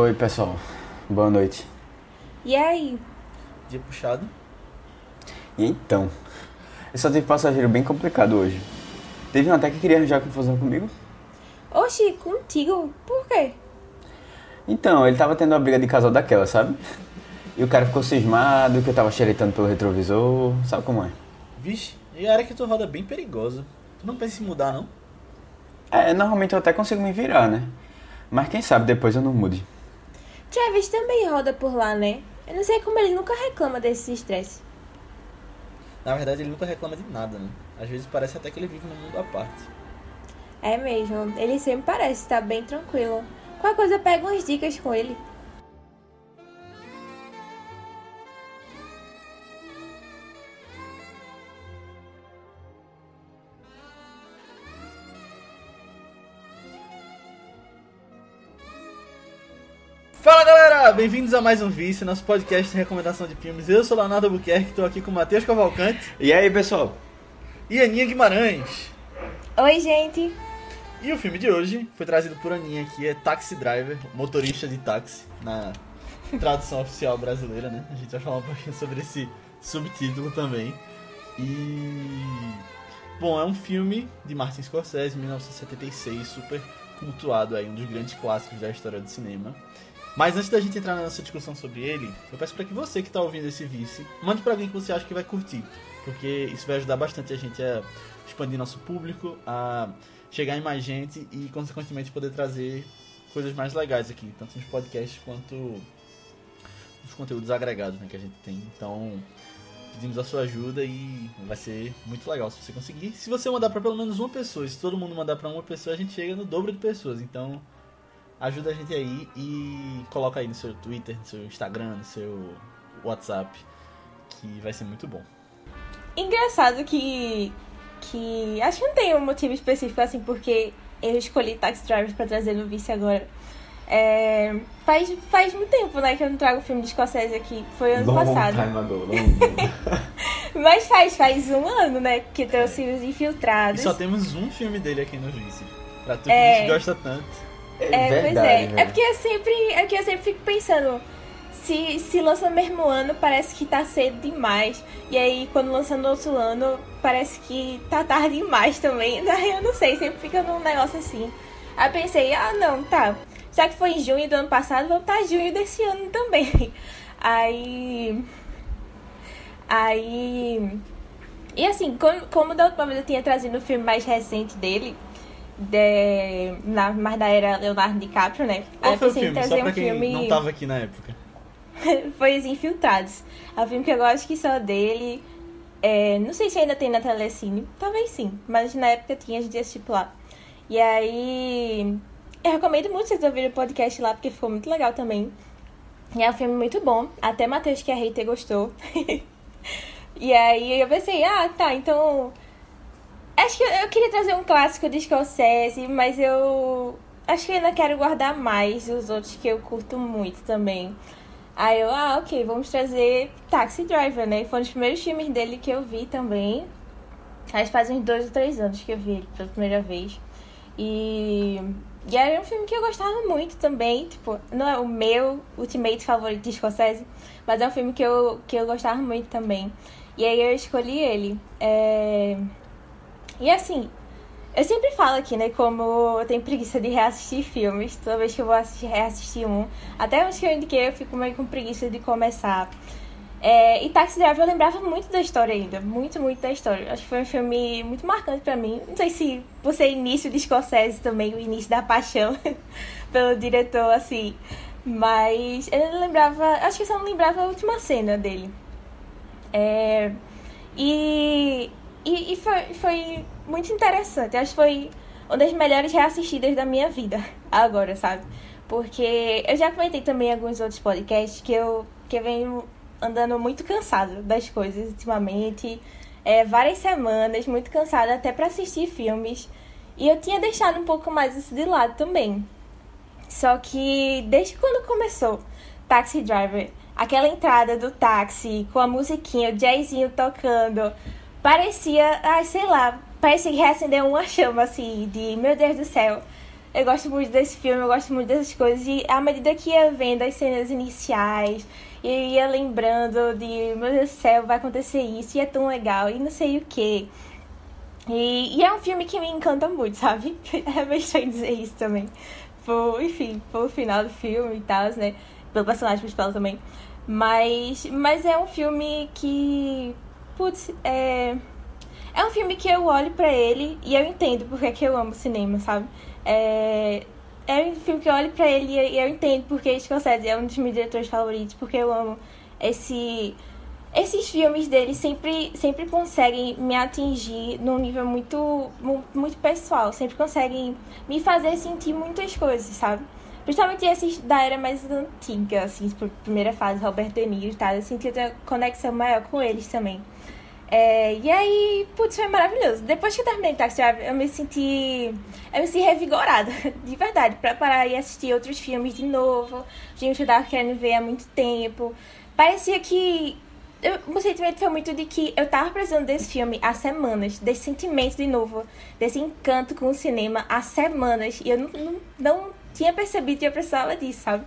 Oi, pessoal. Boa noite. E aí? Dia puxado. E então? Eu só tive passageiro bem complicado hoje. Teve um até que queria arranjar confusão comigo. Oxi, contigo? Por quê? Então, ele tava tendo uma briga de casal daquela, sabe? E o cara ficou cismado que eu tava xeretando pelo retrovisor. Sabe como é? Vixe, e a área que tu roda é bem perigosa. Tu não pensa em mudar, não? É, normalmente eu até consigo me virar, né? Mas quem sabe depois eu não mude. Travis também roda por lá, né? Eu não sei como ele nunca reclama desse estresse. Na verdade, ele nunca reclama de nada, né? Às vezes parece até que ele vive num mundo à parte. É mesmo, ele sempre parece estar bem tranquilo. Qualquer coisa, pega umas dicas com ele. Bem-vindos a mais um Vice, nosso podcast de recomendação de filmes. Eu sou Leonardo Albuquerque, estou aqui com o Matheus Cavalcante E aí, pessoal? e Aninha Guimarães. Oi, gente. E o filme de hoje foi trazido por Aninha aqui, é Taxi Driver, motorista de táxi, na tradução oficial brasileira, né? A gente vai falar um pouquinho sobre esse subtítulo também. E. Bom, é um filme de Martin Scorsese, 1976, super cultuado aí, um dos grandes clássicos da história do cinema. Mas antes da gente entrar na nossa discussão sobre ele, eu peço para que você que está ouvindo esse vice, mande para alguém que você acha que vai curtir, porque isso vai ajudar bastante a gente a expandir nosso público, a chegar em mais gente e, consequentemente, poder trazer coisas mais legais aqui, tanto nos podcasts quanto nos conteúdos agregados né, que a gente tem. Então, pedimos a sua ajuda e vai ser muito legal se você conseguir. Se você mandar para pelo menos uma pessoa, se todo mundo mandar para uma pessoa, a gente chega no dobro de pessoas. Então, ajuda a gente aí e coloca aí no seu Twitter, no seu Instagram, no seu WhatsApp, que vai ser muito bom. Engraçado que. que. Acho que não tem um motivo específico assim, porque eu escolhi Taxi Driver pra trazer no vice agora. É, faz, faz muito tempo, né, que eu não trago filme de Scorsese aqui. Foi ano passado. Mas faz, faz um ano, né, que trouxe os E infiltrados. só temos um filme dele aqui no Vice. Pra tu que É. a gente gosta tanto. É, pois é. É porque eu sempre, é eu sempre fico pensando, se, se lança no mesmo ano, parece que tá cedo demais. E aí, quando lança no outro ano, parece que tá tarde demais também. Eu não sei, sempre fica num negócio assim. Aí pensei, ah não, tá. Já que foi em junho do ano passado, vou botar junho desse ano também. Aí. Aí. E assim, como, como da última vez eu tinha trazido o filme mais recente dele, de, na, mais da era Leonardo DiCaprio, né? Qual Aí eu foi o em filme? Só trazer pra um quem filme. não tava aqui na época. foi Os Infiltrados. É um filme que eu gosto que só dele. É, não sei se ainda tem na Telecine. Talvez sim. Mas na época tinha, gente assistiu lá. E aí. Eu recomendo muito vocês ouvirem o podcast lá, porque ficou muito legal também. E é um filme muito bom. Até Matheus, que é hater, gostou. e aí eu pensei, ah, tá, então. Acho que eu, eu queria trazer um clássico de Scorsese, mas eu. Acho que ainda quero guardar mais os outros que eu curto muito também. Aí eu, ah, ok, vamos trazer Taxi Driver, né? Foi um dos primeiros filmes dele que eu vi também. Acho que faz uns dois ou três anos que eu vi ele pela primeira vez. E, e era um filme que eu gostava muito também. Tipo, não é o meu ultimate favorito de Scorsese, mas é um filme que eu, que eu gostava muito também. E aí eu escolhi ele. É... E assim, eu sempre falo aqui, né, como eu tenho preguiça de reassistir filmes. Toda vez que eu vou assistir, reassistir um. Até uns que eu indiquei, eu fico meio com preguiça de começar. É, e Taxi Driver eu lembrava muito da história ainda. Muito, muito da história. Acho que foi um filme muito marcante pra mim. Não sei se você é início de Scorsese também, o início da paixão pelo diretor, assim. Mas eu lembrava. Acho que eu só não lembrava a última cena dele. É, e e, e foi, foi muito interessante. Acho que foi uma das melhores reassistidas da minha vida agora, sabe? Porque eu já comentei também em alguns outros podcasts que eu, que eu venho andando muito cansado das coisas ultimamente. É, várias semanas, muito cansada até para assistir filmes. E eu tinha deixado um pouco mais isso de lado também. Só que desde quando começou Taxi Driver, aquela entrada do táxi com a musiquinha, o jazzinho tocando, parecia, ai, sei lá, parecia que reacendeu uma chama assim de, meu Deus do céu, eu gosto muito desse filme, eu gosto muito dessas coisas. E à medida que ia vendo as cenas iniciais, eu ia lembrando de, meu Deus do céu, vai acontecer isso, e é tão legal, e não sei o que. E, é um filme que me encanta muito, sabe? É meio estranho dizer isso também. Por, enfim, pelo final do filme e tal, né? Pelo personagem principal também. Mas, mas é um filme que. Putz, é. É um filme que eu olho para ele e eu entendo porque é que eu amo cinema, sabe? É, é um filme que eu olho pra ele e eu entendo porque Scorsese é um dos meus diretores favoritos, porque eu amo esse esses filmes dele sempre, sempre conseguem me atingir num nível muito, muito pessoal. Sempre conseguem me fazer sentir muitas coisas, sabe? Principalmente esses da era mais antiga, assim, primeira fase, Robert De Niro e tal. Eu senti uma conexão maior com eles também. É, e aí, putz, foi maravilhoso. Depois que eu terminei Taxi Driver, eu me senti. Eu me senti revigorada, de verdade, pra parar e assistir outros filmes de novo. Que eu tava querendo ver há muito tempo. Parecia que eu, o sentimento foi muito de que eu tava precisando desse filme há semanas, desse sentimento de novo, desse encanto com o cinema há semanas. E eu não, não, não tinha percebido que eu precisava disso, sabe?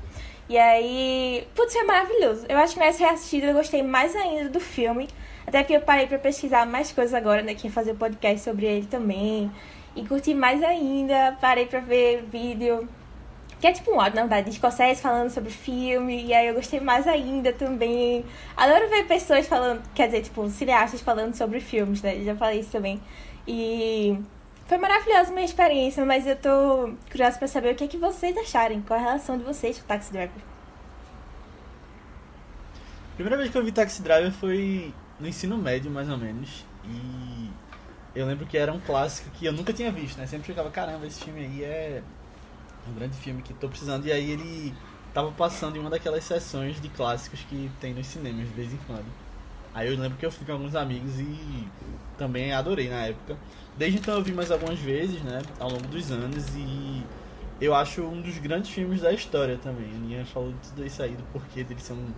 E aí, putz, foi maravilhoso. Eu acho que nessa reassistida eu gostei mais ainda do filme. Até que eu parei pra pesquisar mais coisas agora, né? Que ia fazer podcast sobre ele também. E curti mais ainda. Parei pra ver vídeo que é tipo um áudio, na verdade, de Scorsese falando sobre filme, e aí eu gostei mais ainda também. Adoro ver pessoas falando, quer dizer, tipo, cineastas falando sobre filmes, né? Já falei isso também. E foi maravilhosa minha experiência, mas eu tô curiosa pra saber o que é que vocês acharem, qual a relação de vocês com o Taxi Driver. Primeira vez que eu vi Taxi Driver foi no ensino médio, mais ou menos, e eu lembro que era um clássico que eu nunca tinha visto, né? Sempre ficava, caramba, esse filme aí é um grande filme que estou precisando. E aí ele tava passando em uma daquelas sessões de clássicos que tem nos cinemas de vez em quando. Aí eu lembro que eu fui com alguns amigos e também adorei na época. Desde então eu vi mais algumas vezes, né, ao longo dos anos e eu acho um dos grandes filmes da história também. A Aninha falou tudo isso aí, do porquê dele ser um,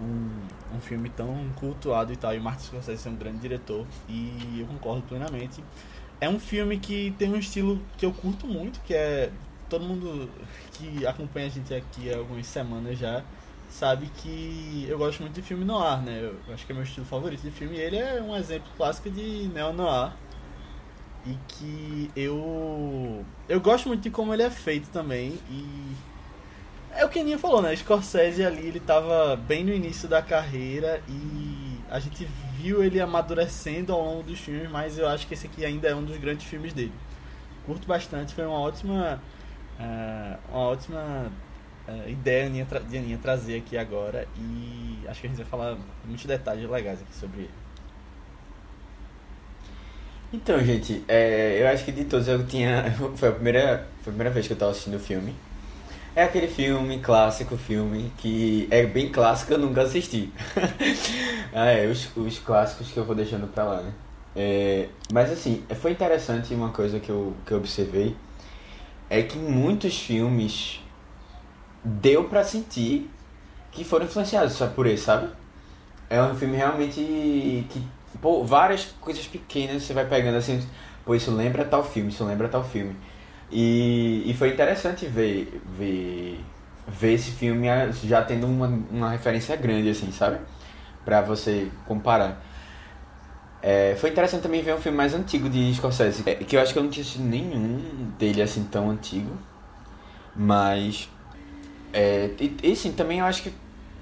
um, um filme tão cultuado e tal. E o Martin Scorsese ser um grande diretor e eu concordo plenamente. É um filme que tem um estilo que eu curto muito, que é todo mundo que acompanha a gente aqui há algumas semanas já sabe que eu gosto muito de filme noir, né? Eu acho que é meu estilo favorito de filme. E ele é um exemplo clássico de neo-noir. E que eu. Eu gosto muito de como ele é feito também. E. É o que a Aninha falou, né? Scorsese ali, ele tava bem no início da carreira e a gente viu ele amadurecendo ao longo dos filmes, mas eu acho que esse aqui ainda é um dos grandes filmes dele. Curto bastante, foi uma ótima uh, uma ótima uh, ideia de Aninha trazer aqui agora e acho que a gente vai falar muitos detalhes legais aqui sobre ele. Então, gente, é, eu acho que de todos eu tinha. Foi a primeira, foi a primeira vez que eu estava assistindo o filme. É aquele filme, clássico filme, que é bem clássico, eu nunca assisti. ah, é, os, os clássicos que eu vou deixando pra lá, né? É, mas assim, foi interessante uma coisa que eu, que eu observei é que muitos filmes deu para sentir que foram influenciados só por ele, sabe? É um filme realmente que, pô, várias coisas pequenas você vai pegando assim, pô, isso lembra tal filme, isso lembra tal filme. E, e foi interessante ver, ver, ver esse filme já tendo uma, uma referência grande, assim, sabe? Pra você comparar. É, foi interessante também ver um filme mais antigo de Scorsese, é, que eu acho que eu não tinha assistido nenhum dele assim tão antigo. Mas. É, e, e sim, também eu acho que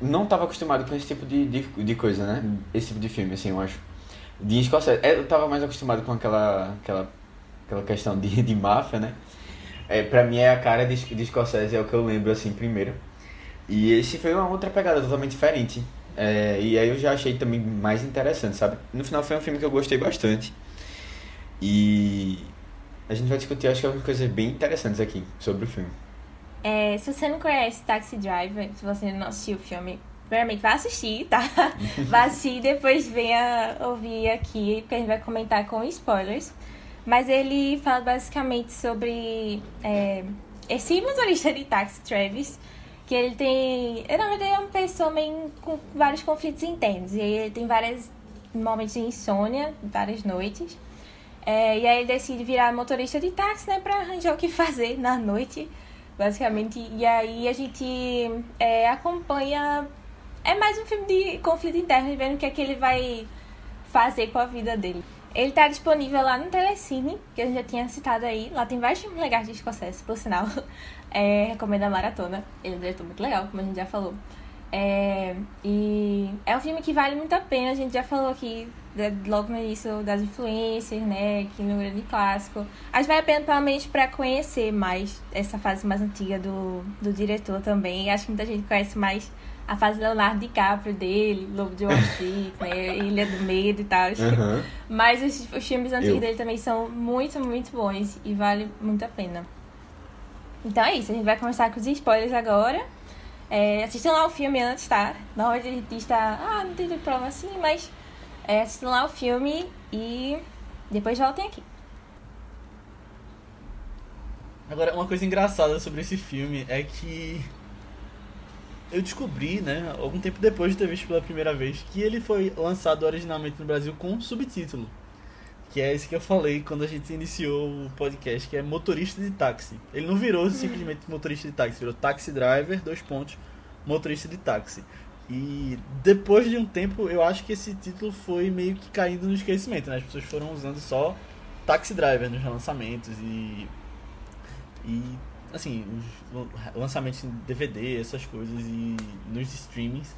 não estava acostumado com esse tipo de, de, de, coisa, né? Esse tipo de filme, assim, eu acho. De Scorsese. É, eu estava mais acostumado com aquela, aquela, aquela questão de, de máfia, né? É, pra mim é a cara de, de Scorsese, é o que eu lembro, assim, primeiro. E esse foi uma outra pegada totalmente diferente. É, e aí eu já achei também mais interessante, sabe? No final foi um filme que eu gostei bastante. E a gente vai discutir, acho que algumas coisas bem interessantes aqui sobre o filme. É, se você não conhece Taxi Driver, se você não assistiu o filme, primeiramente vai assistir, tá? vai assistir e depois venha ouvir aqui, porque a gente vai comentar com spoilers. Mas ele fala basicamente sobre é, esse motorista de táxi, Travis, que ele tem. Na verdade, é uma pessoa meio com vários conflitos internos. E ele tem vários momentos de insônia, várias noites. É, e aí ele decide virar motorista de táxi, né, pra arranjar o que fazer na noite, basicamente. E aí a gente é, acompanha. É mais um filme de conflito interno, vendo o que é que ele vai fazer com a vida dele. Ele tá disponível lá no Telecine, que gente já tinha citado aí. Lá tem vários filmes legais de Scorsese, por sinal. É, recomendo a maratona. Ele é um diretor muito legal, como a gente já falou. É, e é um filme que vale muito a pena. A gente já falou aqui né, logo no início das influências, né? Que no grande clássico. Que vale a pena pelo menos para conhecer mais essa fase mais antiga do, do diretor também. Acho que muita gente conhece mais a fase Leonardo DiCaprio dele, Lobo de Wall Street, né? Ilha do Medo e tal. Uhum. Mas os, os filmes antigos Eu. dele também são muito, muito bons e vale muito a pena. Então é isso, a gente vai começar com os spoilers agora. É, assistam lá o filme antes, tá? Na hora de a gente está, ah, não tem problema assim, mas é, assistam lá o filme e depois voltem aqui. Agora, uma coisa engraçada sobre esse filme é que eu descobri, né, algum tempo depois de ter visto pela primeira vez, que ele foi lançado originalmente no Brasil com subtítulo. Que é esse que eu falei quando a gente iniciou o podcast, que é motorista de táxi. Ele não virou simplesmente motorista de táxi, virou taxi driver, dois pontos, motorista de táxi. E depois de um tempo, eu acho que esse título foi meio que caindo no esquecimento, né? As pessoas foram usando só taxi driver nos lançamentos e e assim, os lançamentos em DVD, essas coisas e nos streamings.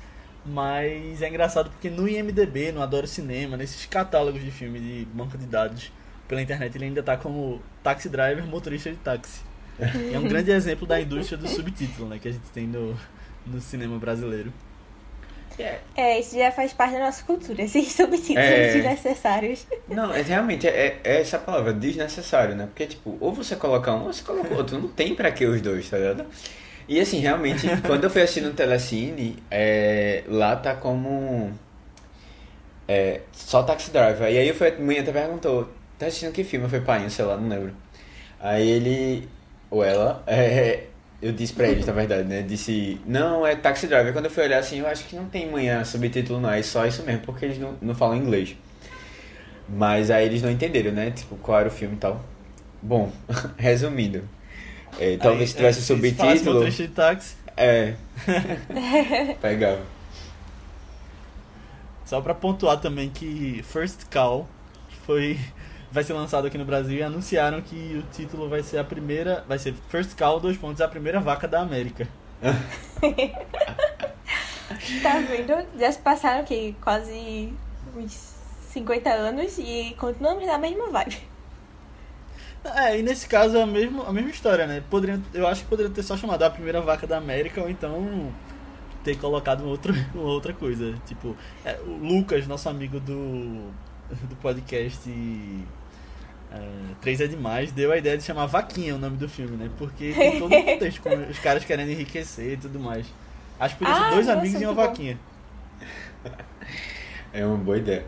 Mas é engraçado porque no IMDB, no Adoro Cinema, nesses catálogos de filme de banco de dados pela internet, ele ainda tá como taxi driver, motorista de táxi. É um grande exemplo da indústria do subtítulo, né, que a gente tem no, no cinema brasileiro. É, É, isso já faz parte da nossa cultura, esses subtítulos É. desnecessários. Não, é realmente é, é essa palavra, desnecessário, né? Porque, tipo, ou você coloca um ou você coloca outro. Não tem pra que os dois, tá ligado? E assim, realmente, quando eu fui assistir no Telecine, é, lá tá como. É, só Taxi Driver. E aí eu fui, a mãe até perguntou: tá assistindo que filme? Eu falei, pai, sei lá, não lembro. Aí ele. Ou ela. é, eu disse pra eles, na verdade, né? Disse, não, é Taxi Driver. Quando eu fui olhar assim, eu acho que não tem manhã subtítulo, não. É só isso mesmo, porque eles não, não falam inglês. Mas aí eles não entenderam, né? Tipo, qual era o filme e tal. Bom, resumindo. é, talvez Aí, se tivesse é, se subtítulo. motorista de táxi, É. Pegava. Só pra pontuar também que First Call foi vai ser lançado aqui no Brasil e anunciaram que o título vai ser a primeira, vai ser First Call dois pontos a primeira vaca da América. Tá vendo? Já se passaram aqui quase uns 50 anos e continuamos na mesma vibe. É, e nesse caso é a mesma, a mesma história, né? Poderiam, eu acho que poderia ter só chamado a primeira vaca da América ou então ter colocado uma outra, uma outra coisa. Tipo, é, o Lucas, nosso amigo do, do podcast é, 3 é Demais, deu a ideia de chamar Vaquinha o nome do filme, né? Porque tem todo um contexto com os caras querendo enriquecer e tudo mais. Acho que podia ser Ah, dois nossa, amigos e uma muito bom. vaquinha. É uma boa ideia.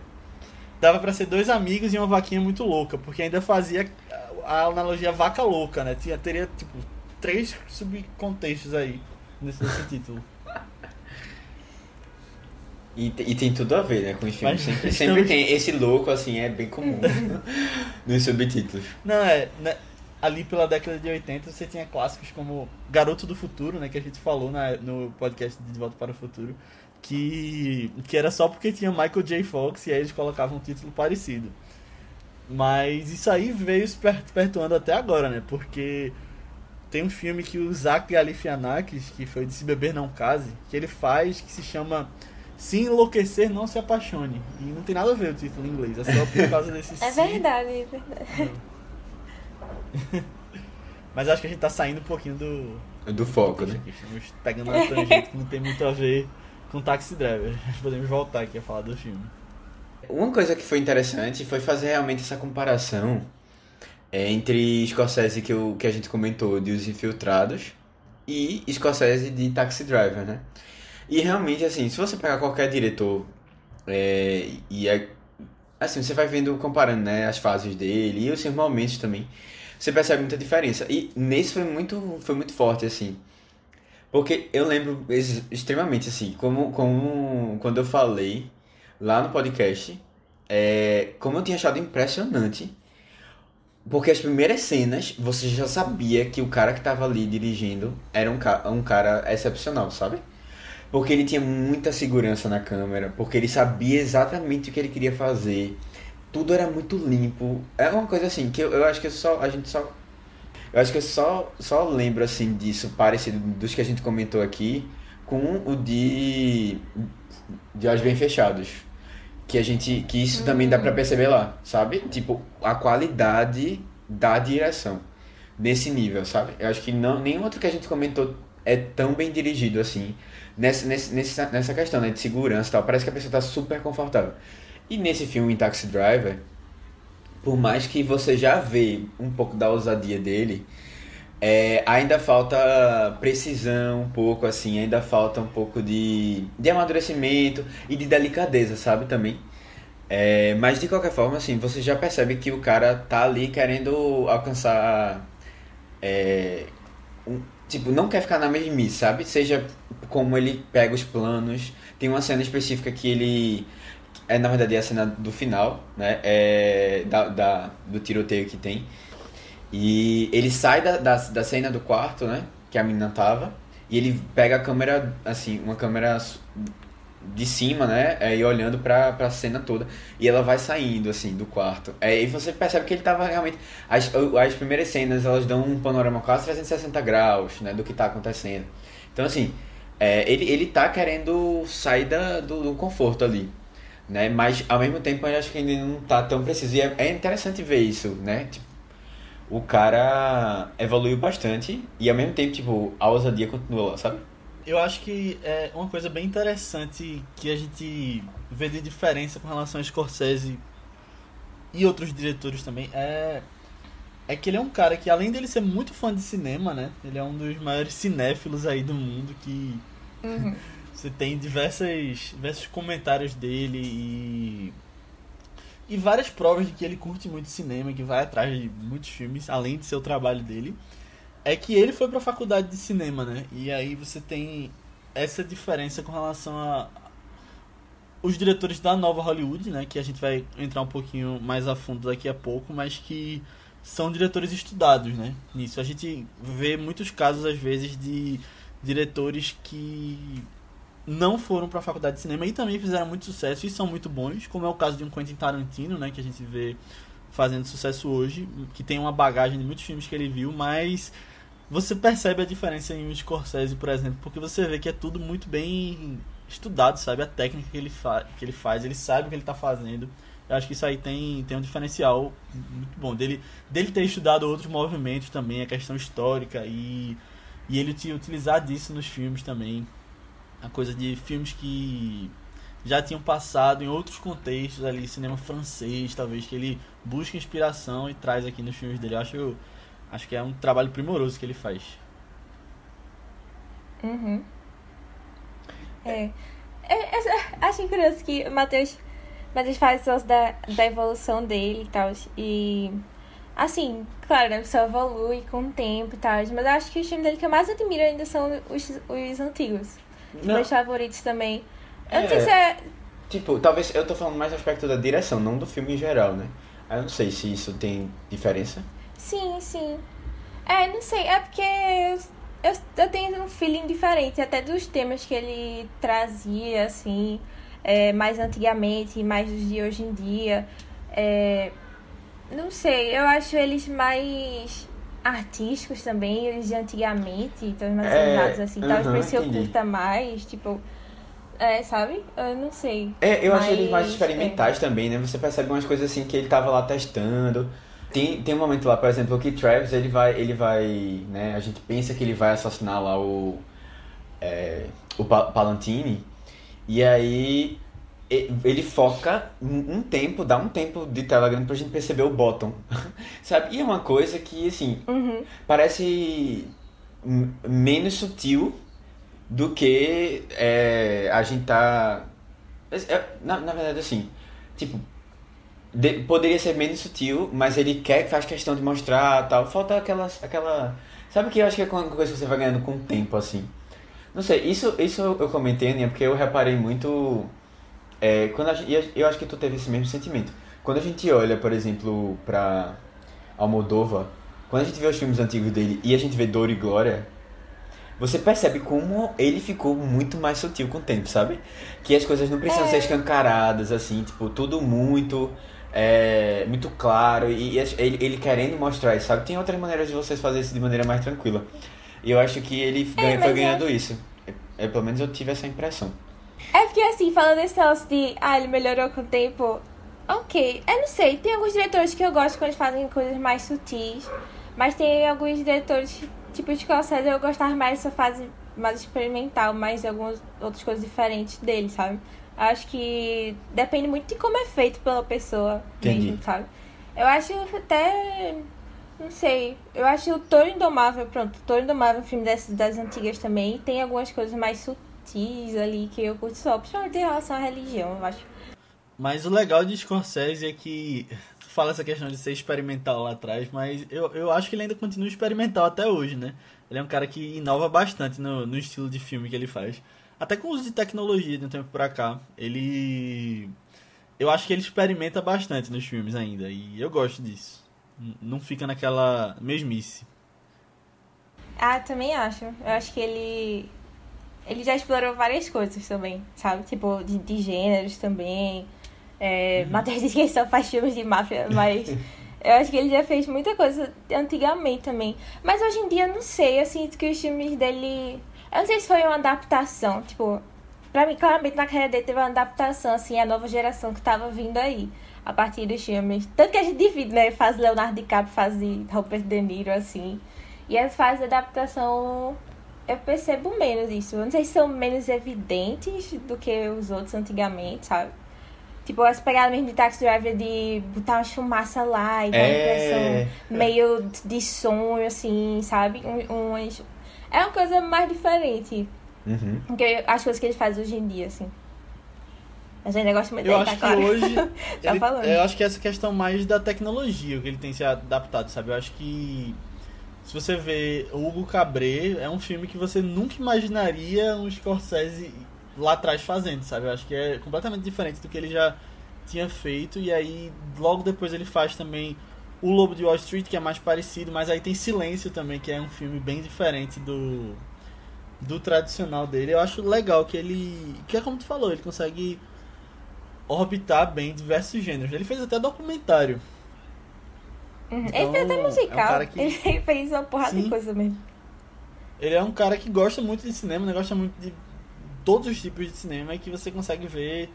Dava pra ser dois amigos e uma vaquinha muito louca, porque ainda fazia a analogia vaca louca, né? Tinha, teria, tipo, três subcontextos aí nesse, nesse título. E, e tem tudo a ver, né, com os filmes. Sempre, sempre tem esse louco, assim, é bem comum nos subtítulos. Não, é. né, ali pela década de 80 você tinha clássicos como Garoto do Futuro, né? Que a gente falou na- no podcast de De Volta para o Futuro. Que, que era só porque tinha Michael J. Fox e aí eles colocavam um título parecido. Mas isso aí veio se per- perpetuando até agora, né? Porque tem um filme que o Zach Galifianakis, que foi de Se Beber Não Case, que ele faz que se chama Se Enlouquecer Não Se Apaixone. E não tem nada a ver o título em inglês, é só por causa desse É se verdade, é verdade. Mas acho que a gente tá saindo um pouquinho do. Do foco, né? Estamos pegando uma tangente que não tem muito a ver com Taxi Driver. Podemos voltar aqui a falar do filme. Uma coisa que foi interessante foi fazer realmente essa comparação é, entre Scorsese que, eu, que a gente comentou de Os Infiltrados e Scorsese de Taxi Driver, né? E realmente, assim, se você pegar qualquer diretor é, e é, assim, você vai vendo, comparando, né, as fases dele e os seus momentos também, você percebe muita diferença. E nesse foi muito, foi muito forte, assim. Porque eu lembro ex- extremamente, assim, como, como quando eu falei lá no podcast, é, como eu tinha achado impressionante Porque as primeiras cenas, você já sabia que o cara que tava ali dirigindo era um, ca um cara excepcional, sabe? Porque ele tinha muita segurança na câmera, porque ele sabia exatamente o que ele queria fazer. Tudo era muito limpo. É uma coisa assim, que eu, eu acho que só. A gente só. Eu acho que eu só, só lembro assim disso, parecido dos que a gente comentou aqui, com o de. de Olhos Bem Fechados que a gente que isso também dá para perceber lá, sabe? Tipo, a qualidade da direção nesse nível, sabe? Eu acho que não nenhum outro que a gente comentou é tão bem dirigido assim nessa nessa, nessa questão né, de segurança e tal. Parece que a pessoa tá super confortável. E nesse filme em Taxi Driver, por mais que você já vê um pouco da ousadia dele, é, ainda falta precisão um pouco, assim, ainda falta um pouco de, de amadurecimento e de delicadeza, sabe, também. É, mas de qualquer forma, assim, você já percebe que o cara tá ali querendo alcançar. É, um, tipo, não quer ficar na mesmice, sabe? Seja como ele pega os planos. Tem uma cena específica que ele. É, na verdade, é a cena do final, né? É, da, da, do tiroteio que tem e ele sai da, da, da cena do quarto, né? Que a menina tava. E ele pega a câmera, assim, uma câmera de cima, né? É, e olhando pra, pra cena toda. E ela vai saindo, assim, do quarto. É, e você percebe que ele tava realmente. As, as primeiras cenas, elas dão um panorama quase 360 graus, né? Do que tá acontecendo. Então, assim, é, ele, ele tá querendo sair da, do, do conforto ali. Né? Mas, ao mesmo tempo, eu acho que ele não tá tão preciso. E é, é interessante ver isso, né? Tipo, o cara evoluiu bastante e ao mesmo tempo, tipo, a ousadia continua lá, sabe? Eu acho que é uma coisa bem interessante que a gente vê de diferença com relação a Scorsese e outros diretores também é é que ele é um cara que além dele ser muito fã de cinema, né? Ele é um dos maiores cinéfilos aí do mundo que uhum. você tem diversas, diversos comentários dele e e várias provas de que ele curte muito cinema, que vai atrás de muitos filmes, além de ser o trabalho dele, é que ele foi para a faculdade de cinema, né? E aí você tem essa diferença com relação a os diretores da nova Hollywood, né, que a gente vai entrar um pouquinho mais a fundo daqui a pouco, mas que são diretores estudados, né? Nisso a gente vê muitos casos às vezes de diretores que não foram para a faculdade de cinema e também fizeram muito sucesso e são muito bons, como é o caso de um Quentin Tarantino, né, que a gente vê fazendo sucesso hoje, que tem uma bagagem de muitos filmes que ele viu, mas você percebe a diferença em um Scorsese, por exemplo, porque você vê que é tudo muito bem estudado, sabe? A técnica que ele, fa que ele faz, ele sabe o que ele está fazendo. Eu acho que isso aí tem, tem um diferencial muito bom. Dele, dele ter estudado outros movimentos também, a questão histórica e, e ele utilizar disso nos filmes também a coisa de filmes que já tinham passado em outros contextos ali, cinema francês, talvez, que ele busca inspiração e traz aqui nos filmes dele. Eu acho, acho que é um trabalho primoroso que ele faz. Uhum. É. é, é acho curioso que o Matheus, Matheus faz só da, da evolução dele e tal. E. Assim, claro, a pessoa evolui com o tempo e tal. Mas acho que os filmes dele que eu mais admiro ainda são os, os antigos. Não. Meus favoritos também. Eu é, não sei se é. Tipo, talvez eu tô falando mais do aspecto da direção, não do filme em geral, né? Eu não sei se isso tem diferença. Sim, sim. É, não sei, é porque eu, eu, eu tenho um feeling diferente, até dos temas que ele trazia, assim, é, mais antigamente, mais dos de hoje em dia. É, não sei, eu acho eles mais artísticos também, eles de antigamente, então mais é, assim. Talvez por isso eu curta mais, tipo. É, sabe? Eu não sei. É, eu mas, acho eles mais experimentais é. também, né? Você percebe umas coisas assim que ele tava lá testando. Tem, tem um momento lá, por exemplo, que Travis, ele vai, ele vai, né? A gente pensa que ele vai assassinar lá o, é, o Palantini. E aí ele foca um tempo, dá um tempo de tela grande pra gente perceber o bottom. Sabe? E é uma coisa que, assim, uhum. parece menos sutil do que é, a gente tá. É, na, na verdade, assim, tipo, de, poderia ser menos sutil, mas ele quer, faz questão de mostrar tal. Falta aquela. aquela sabe que eu acho que é uma coisa que você vai ganhando com o tempo, assim. Não sei, isso, isso eu comentei, né? Porque eu reparei muito é, quando gente, eu acho que tu teve esse mesmo sentimento. Quando a gente olha, por exemplo, para Almodóvar, quando a gente vê os filmes antigos dele e a gente vê Dor e Glória, você percebe como ele ficou muito mais sutil com o tempo, sabe? Que as coisas não precisam É. ser escancaradas, assim, tipo, tudo muito. É, muito claro e as- ele, ele querendo mostrar isso, sabe? Tem outras maneiras de vocês fazerem isso de maneira mais tranquila. E eu acho que ele ganha- mas foi eu ganhando isso. É, pelo menos eu tive essa impressão. É porque assim, falando desse negócio de ah, ele melhorou com o tempo. Ok, eu não sei, tem alguns diretores que eu gosto quando eles fazem coisas mais sutis. Mas tem alguns diretores, tipo de Scorsese, eu gostava mais dessa fase mais experimental, mais de algumas outras coisas diferentes dele, sabe? Acho que depende muito de como é feito pela pessoa Entendi. mesmo, sabe? Eu acho até. Não sei. Eu acho o Toro Indomável, pronto, o Toro Indomável é um filme dessas, das antigas também. Tem algumas coisas mais sutis ali que eu curto só, principalmente em relação à religião, eu acho. Mas o legal de Scorsese é que tu fala essa questão de ser experimental lá atrás, mas eu, eu acho que ele ainda continua experimental até hoje, né? Ele é um cara que inova bastante no, no estilo de filme que ele faz. Até com o uso de tecnologia de um tempo pra cá. Ele. Eu acho que ele experimenta bastante nos filmes ainda. E eu gosto disso. Não fica naquela mesmice. Ah, também acho. Eu acho que ele. Ele já explorou várias coisas também, sabe? Tipo, de, de gêneros também. É, Uhum. Matheus diz que ele só faz filmes de máfia, mas. eu acho que ele já fez muita coisa antigamente também. Mas hoje em dia não sei, eu sinto que os filmes dele. Eu não sei se foi uma adaptação, tipo. Pra mim, claramente na carreira dele teve uma adaptação, assim, a nova geração que tava vindo aí. A partir dos filmes. Tanto que a gente divide, né? Faz Leonardo DiCaprio, faz Robert De Niro, assim. E as fases de adaptação, eu percebo menos isso. Eu não sei se são menos evidentes do que os outros antigamente, sabe? Tipo, as pegadas mesmo de Taxi Driver de botar umas fumaça lá e dar uma É. impressão meio de sonho, assim, sabe? Um, umas... É uma coisa mais diferente Uhum. do que as coisas que ele faz hoje em dia, assim. Mas eu ainda gosto muito Eu dele, acho tá que claro? hoje. Já ele- falando. eu acho que essa questão mais da tecnologia, que ele tem se adaptado, sabe? Eu acho que. Se você vê Hugo Cabré, é um filme que você nunca imaginaria um Scorsese lá atrás fazendo, sabe? Eu acho que é completamente diferente do que ele já tinha feito. E aí, logo depois, ele faz também O Lobo de Wall Street, que é mais parecido, mas aí tem Silêncio também, que é um filme bem diferente do, do tradicional dele. Eu acho legal que ele. Que é como tu falou, ele consegue orbitar bem diversos gêneros. Ele fez até documentário. Uhum. Então, ele fez até é um musical. cara que- Ele fez uma porrada Sim. de coisa mesmo. Ele é um cara que gosta muito de cinema, né? gosta muito de todos os tipos de cinema e que você consegue ver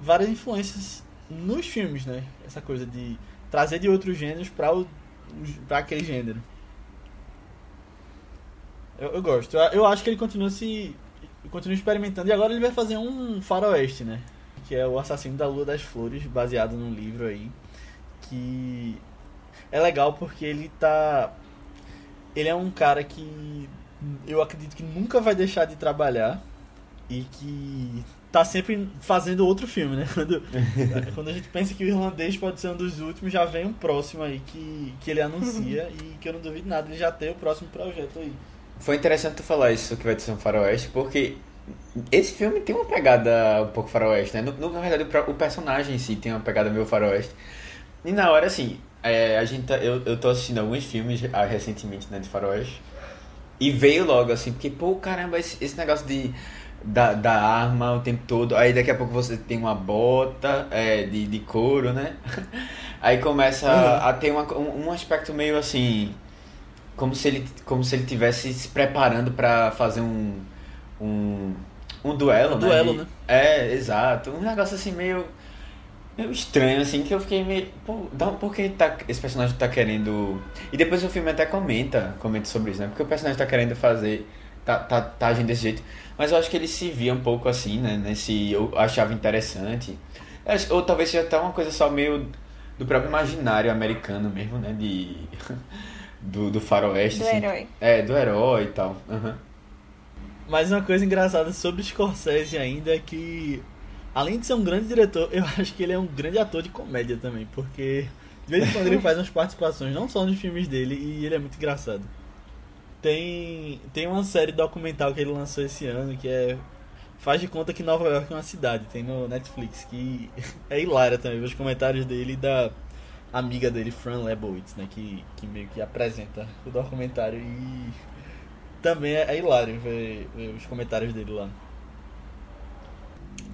várias influências nos filmes, né? Essa coisa de trazer de outros gêneros para o para aquele gênero. Eu, eu gosto. Eu, eu acho que ele continua se continua experimentando e agora ele vai fazer um faroeste, né? Que é o Assassino da Lua das Flores, baseado num livro aí que é legal porque ele tá ele é um cara que eu acredito que nunca vai deixar de trabalhar e que tá sempre fazendo outro filme, né? Quando, quando a gente pensa que o irlandês pode ser um dos últimos, já vem um próximo aí que, que ele anuncia e que eu não duvido nada, ele já tem o próximo projeto aí. Foi interessante tu falar isso que vai ser um faroeste, porque esse filme tem uma pegada um pouco faroeste, né? No, no- na verdade, o, personagem em si tem uma pegada meio faroeste. E na hora, assim, é, a gente tá, eu, eu tô assistindo alguns filmes ah, recentemente, né, de faroeste. E veio logo, assim, porque, pô, caramba, esse, esse negócio de, da, da arma o tempo todo. Aí daqui a pouco você tem uma bota é, de, de couro, né? Aí começa Uhum. a ter uma, um, um aspecto meio assim como se ele como se ele tivesse se preparando pra fazer um um, um duelo, Um né? duelo, né? É, exato. Um negócio assim meio meio estranho assim que eu fiquei meio, pô, por que tá, esse personagem tá querendo E depois o filme até comenta, comenta sobre isso, né? Porque o personagem tá querendo fazer tá, tá, tá agindo desse jeito. Mas eu acho que ele se via um pouco assim, né? Nesse eu achava interessante. Ou talvez seja até uma coisa só meio do próprio imaginário americano mesmo, né? De do, do faroeste. Do assim. herói. É, do herói e tal. Aham. Mas uma coisa engraçada sobre Scorsese ainda é que, além de ser um grande diretor, eu acho que ele é um grande ator de comédia também, porque de vez em quando ele faz umas participações, não só nos filmes dele, e ele é muito engraçado. Tem, tem uma série documental que ele lançou esse ano que é Faz de conta que Nova York é uma cidade, tem no Netflix, que é hilária também, os comentários dele da, amiga dele, Fran Lebowitz, né? Que, que meio que apresenta o documentário e também é, é hilário ver, ver os comentários dele lá.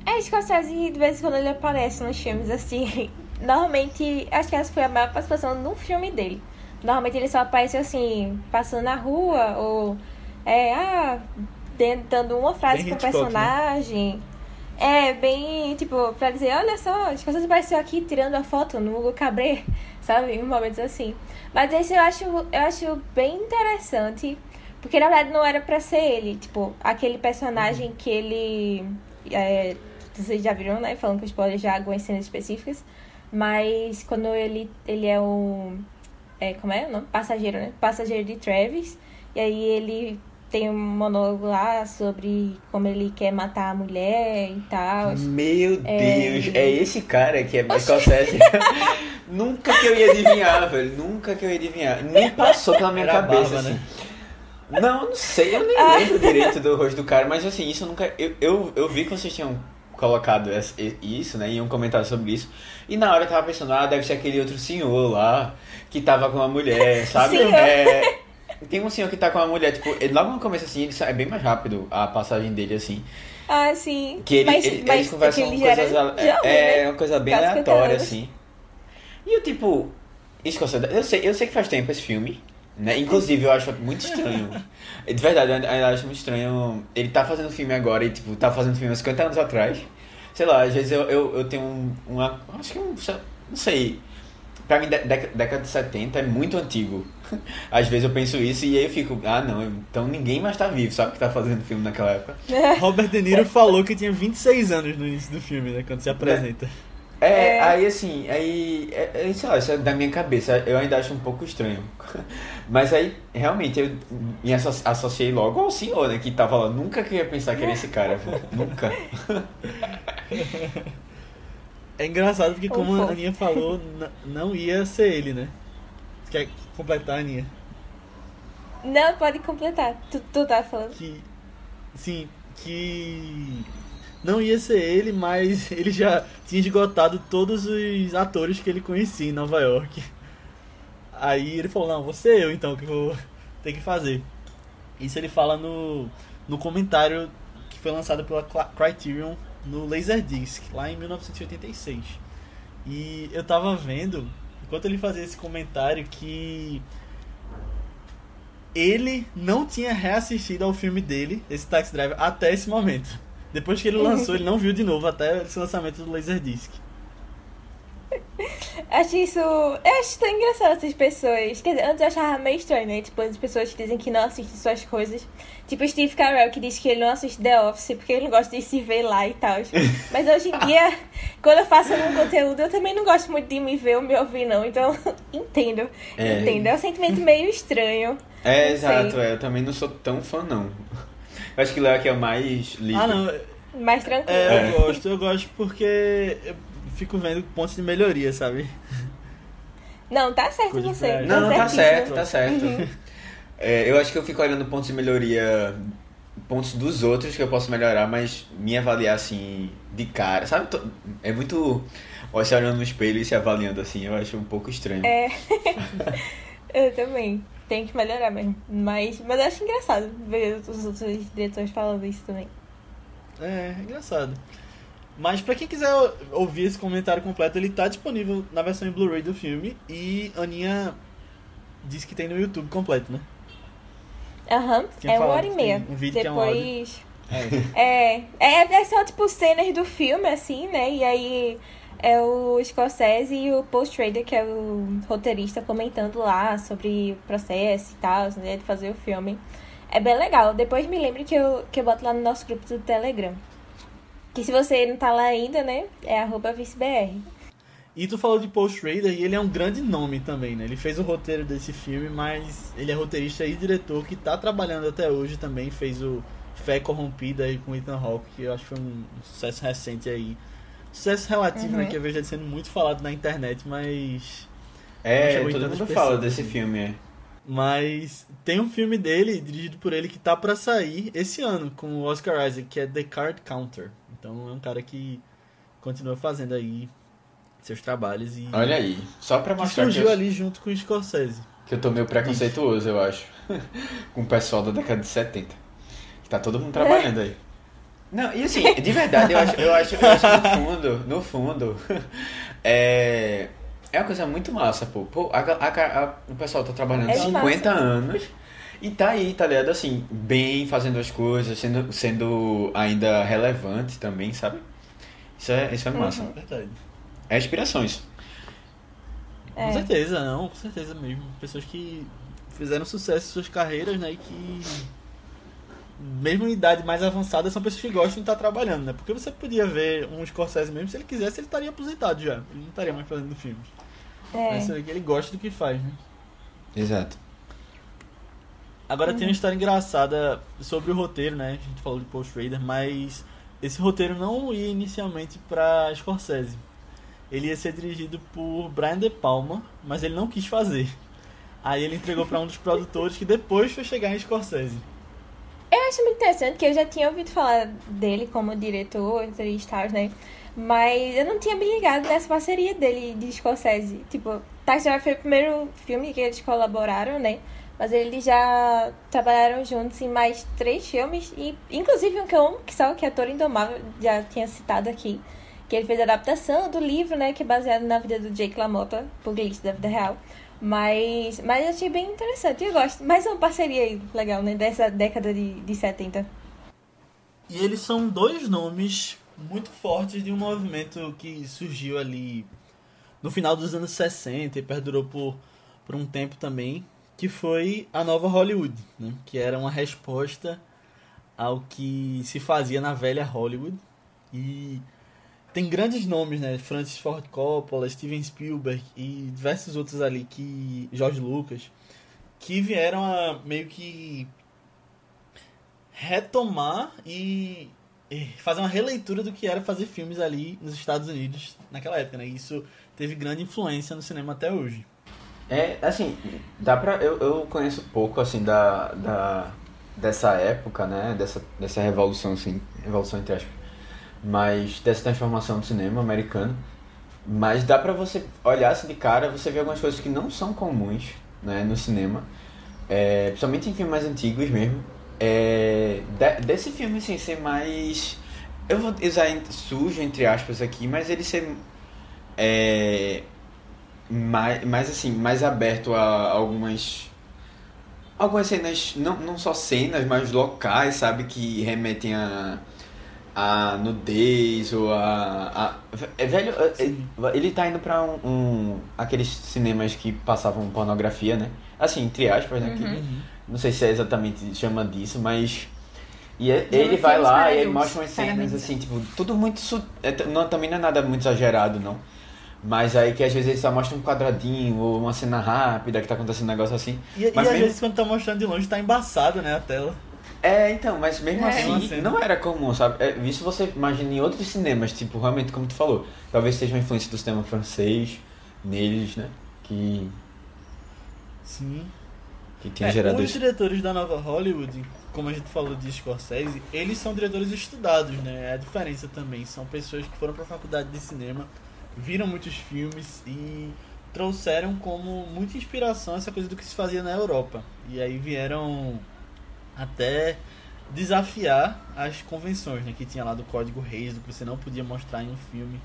É, Scorsese, de vez em quando ele aparece nos filmes, assim. Normalmente, acho que essa foi a maior participação no filme dele. Normalmente ele só aparece assim, passando na rua, ou é, ah, dando uma frase Bem pro Hitchcock, né? personagem. É, bem, tipo, pra dizer, olha só, as coisas apareceu aqui tirando a foto no Hugo Cabré, sabe? Em momentos assim. Mas esse eu acho, eu acho bem interessante, porque na verdade não era pra ser ele, tipo, aquele personagem que ele. É, vocês já viram, né? Falando com spoiler já algumas cenas específicas. Mas quando ele, ele é um. É, como é o nome? Passageiro, né? Passageiro de Travis. E aí ele tem um monólogo lá sobre como ele quer matar a mulher e tal. Meu É. Deus, é esse cara que é Scorsese. nunca que eu ia adivinhar, velho. Nunca que eu ia adivinhar. Nem passou pela minha Era cabeça, barba, assim. né? Não, não sei, eu nem Ah. lembro direito do rosto do cara, mas assim, isso eu nunca. Eu, eu, eu vi que vocês tinham colocado essa- isso, né? Iam comentar sobre isso. E na hora eu tava pensando, ah, deve ser aquele outro senhor lá que tava com uma mulher, sabe? Senhor. É, tem um senhor que tá com uma mulher, tipo, ele- logo no começo assim, ele é bem mais rápido a passagem dele, assim. Ah, sim. Que ele, mas, ele- mas eles conversam coisas. jovem, é, né? uma coisa bem aleatória, 50 anos. assim. E eu, tipo. Escocesa, eu sei, eu sei que faz tempo esse filme. Né? Inclusive, eu acho muito estranho. De verdade, eu ainda acho muito estranho. Ele tá fazendo filme agora e, tipo, tá fazendo filme há 50 anos atrás. Sei lá, às vezes eu, eu, eu tenho um, uma. Acho que um. Não sei. Pra mim, dé- década, década de 70 é muito antigo. Às vezes eu penso isso e aí eu fico, ah não, então ninguém mais tá vivo, sabe, que tá fazendo filme naquela época. Robert De Niro falou que tinha 26 anos no início do filme, né? Quando se apresenta. É, É. aí assim, aí, é, é, sei lá, isso é da minha cabeça, eu ainda acho um pouco estranho. Mas aí, realmente, eu me asso- associei logo ao senhor, né, que tava lá, nunca que eu ia pensar que era esse cara, pô, nunca. É engraçado porque, como a Aninha falou, não ia ser ele, né? Você quer completar, Aninha? Não, pode completar. Tu, tu tá falando. Que. Sim, que. Não ia ser ele, mas ele já tinha esgotado todos os atores que ele conhecia em Nova York. Aí ele falou: Não, vou ser eu então que vou ter que fazer. Isso ele fala no, no comentário que foi lançado pela Criterion no Laserdisc, lá em 1986. E eu tava vendo, enquanto ele fazia esse comentário, que ele não tinha reassistido ao filme dele, esse Taxi Driver, até esse momento. Depois que ele lançou, ele não viu de novo até esse lançamento do Laserdisc. Acho isso. Eu acho tão engraçado essas pessoas. Quer dizer, antes eu achava meio estranho, né? Tipo, as pessoas que dizem que não assistem suas coisas. Tipo o Steve Carell, que diz que ele não assiste The Office porque ele não gosta de se ver lá e tal. Mas hoje em dia, quando eu faço algum conteúdo, eu também não gosto muito de me ver ou me ouvir, não. Então, entendo. É. Entendo. É um sentimento meio estranho. É, exato, é, eu também não sou tão fã, não. Eu acho que o Léo aqui é o mais livre. Ah, não, Mais tranquilo. é, É. eu gosto, eu gosto porque eu fico vendo pontos de melhoria, sabe? Não, tá certo Coisa você. pra- Não, tá certíssimo. certo, tá certo. É, eu acho que eu fico olhando pontos de melhoria, pontos dos outros que eu posso melhorar, mas me avaliar assim, de cara, sabe? É muito. Ó, se olhando no espelho e se avaliando assim, eu acho um pouco estranho. É. eu também. Tem que melhorar mesmo. Mas, mas eu acho engraçado ver os outros diretores falando isso também. É, é engraçado. Mas pra quem quiser ouvir esse comentário completo, ele tá disponível na versão em Blu-ray do filme e Aninha disse que tem no YouTube completo, né? Aham, Tinha é uma hora e meia. um vídeo que é um Depois. É. É, é, é só tipo cenas do filme, assim, né? E aí é o Scorsese e o Paul Schrader, que é o roteirista, comentando lá sobre o processo e tal, né? De fazer o filme. É bem legal. Depois me lembre que eu, que eu boto lá no nosso grupo do Telegram. Que se você não tá lá ainda, né? É arroba vicebr. E tu falou de Paul Schrader e ele é um grande nome também, né? Ele fez o roteiro desse filme, mas ele é roteirista e diretor que tá trabalhando até hoje também. Fez o Fé Corrompida aí com Ethan Hawke, que eu acho que foi um sucesso recente aí. Sucesso relativo, Uhum. né? Que eu vejo ele sendo muito falado na internet, mas É, todo mundo pessoas, fala desse assim. filme, é. Mas tem um filme dele, dirigido por ele, que tá pra sair esse ano, com o Oscar Isaac, que é The Card Counter. Então é um cara que continua fazendo aí seus trabalhos e Olha aí, só pra que mostrar que surgiu eu, ali junto com o Scorsese. que eu tô meio preconceituoso, eu acho. Com o pessoal da década de 70. Que tá todo mundo trabalhando aí. Não, e assim, de verdade, eu acho, eu acho, eu acho que no fundo, no fundo, é, é uma coisa muito massa, pô. pô a, a- a- o pessoal tá trabalhando É 50 massa. anos e tá aí, tá ligado? Assim, bem fazendo as coisas, sendo, sendo ainda relevante também, sabe? Isso é, isso é massa. Uhum. Verdade. É inspiração isso. Com É. certeza, não, com certeza mesmo. Pessoas que fizeram sucesso em suas carreiras, né? E que, mesmo em idade mais avançada, são pessoas que gostam de estar trabalhando, né? Porque você podia ver um Scorsese mesmo, se ele quisesse, ele estaria aposentado já. Ele não estaria mais fazendo filmes. É. Mas ele gosta do que faz, né? Exato. Agora tem uma história engraçada sobre o roteiro, né? A gente falou de Paul Schrader, mas esse roteiro não ia inicialmente para Scorsese. Ele ia ser dirigido por Brian De Palma, mas ele não quis fazer. Aí ele entregou para um dos produtores que depois foi chegar em Scorsese. Eu acho muito interessante que eu já tinha ouvido falar dele como diretor entre Stars, né? Mas eu não tinha me ligado nessa parceria dele de Scorsese. Tipo, Taxi Driver foi o primeiro filme que eles colaboraram, né? Mas eles já trabalharam juntos em mais três filmes. E inclusive um que eu amo, que só que é Ator Indomável, já tinha citado aqui. Que ele fez a adaptação do livro, né? Que é baseado na vida do Jake LaMotta, por Glitch da vida real. Mas, mas eu achei bem interessante, eu gosto. Mais uma parceria aí legal, né? Dessa década de, de 70. E eles são dois nomes muito fortes de um movimento que surgiu ali no final dos anos 60 e perdurou por, por um tempo também, que foi a nova Hollywood, né? que era uma resposta ao que se fazia na velha Hollywood. E tem grandes nomes, né? Francis Ford Coppola, Steven Spielberg e diversos outros ali que George Lucas que vieram a meio que retomar e fazer uma releitura do que era fazer filmes ali nos Estados Unidos naquela época, né? E isso teve grande influência no cinema até hoje. É, assim, dá pra. Eu, eu conheço pouco, assim, da, da. dessa época, né? Dessa, dessa revolução, assim. Revolução entre aspas. Mas dessa transformação do cinema americano. Mas dá pra você olhar assim de cara, você vê algumas coisas que não são comuns, né? No cinema. É, principalmente em filmes mais antigos mesmo. É, de- desse filme, assim, ser mais. Eu vou usar sujo, entre aspas, aqui, mas ele ser. É, mais, mais assim, mais aberto a algumas algumas cenas, não, não só cenas, mas locais, sabe, que remetem a a nudez ou a, a é velho, é- ele tá indo pra um, um- aqueles cinemas que passavam pornografia, né? Assim, entre aspas, né? que- Uhum. não sei se é exatamente chama disso, mas e é- ele vai lá e ele mostra umas cenas assim, tipo, tudo muito su- é, não, também não é nada muito exagerado, não. Mas aí que às vezes ele só mostra um quadradinho ou uma cena rápida que tá acontecendo um negócio assim. E, e Mas às mesmo- vezes quando tá mostrando de longe tá embaçado, né, a tela. É, então, mas mesmo É. assim, cena. não era comum, sabe? É, isso você imagina em outros cinemas, tipo, realmente, como tu falou, talvez seja uma influência do cinema francês neles, né? Que, Sim. que tinha É, gerado os diretores da nova Hollywood, como a gente falou de Scorsese, eles são diretores estudados, né? É a diferença também. São pessoas que foram pra faculdade de cinema, viram muitos filmes e trouxeram como muita inspiração essa coisa do que se fazia na Europa. E aí vieram até desafiar as convenções, né? Que tinha lá do Código Reis, do que você não podia mostrar em um filme.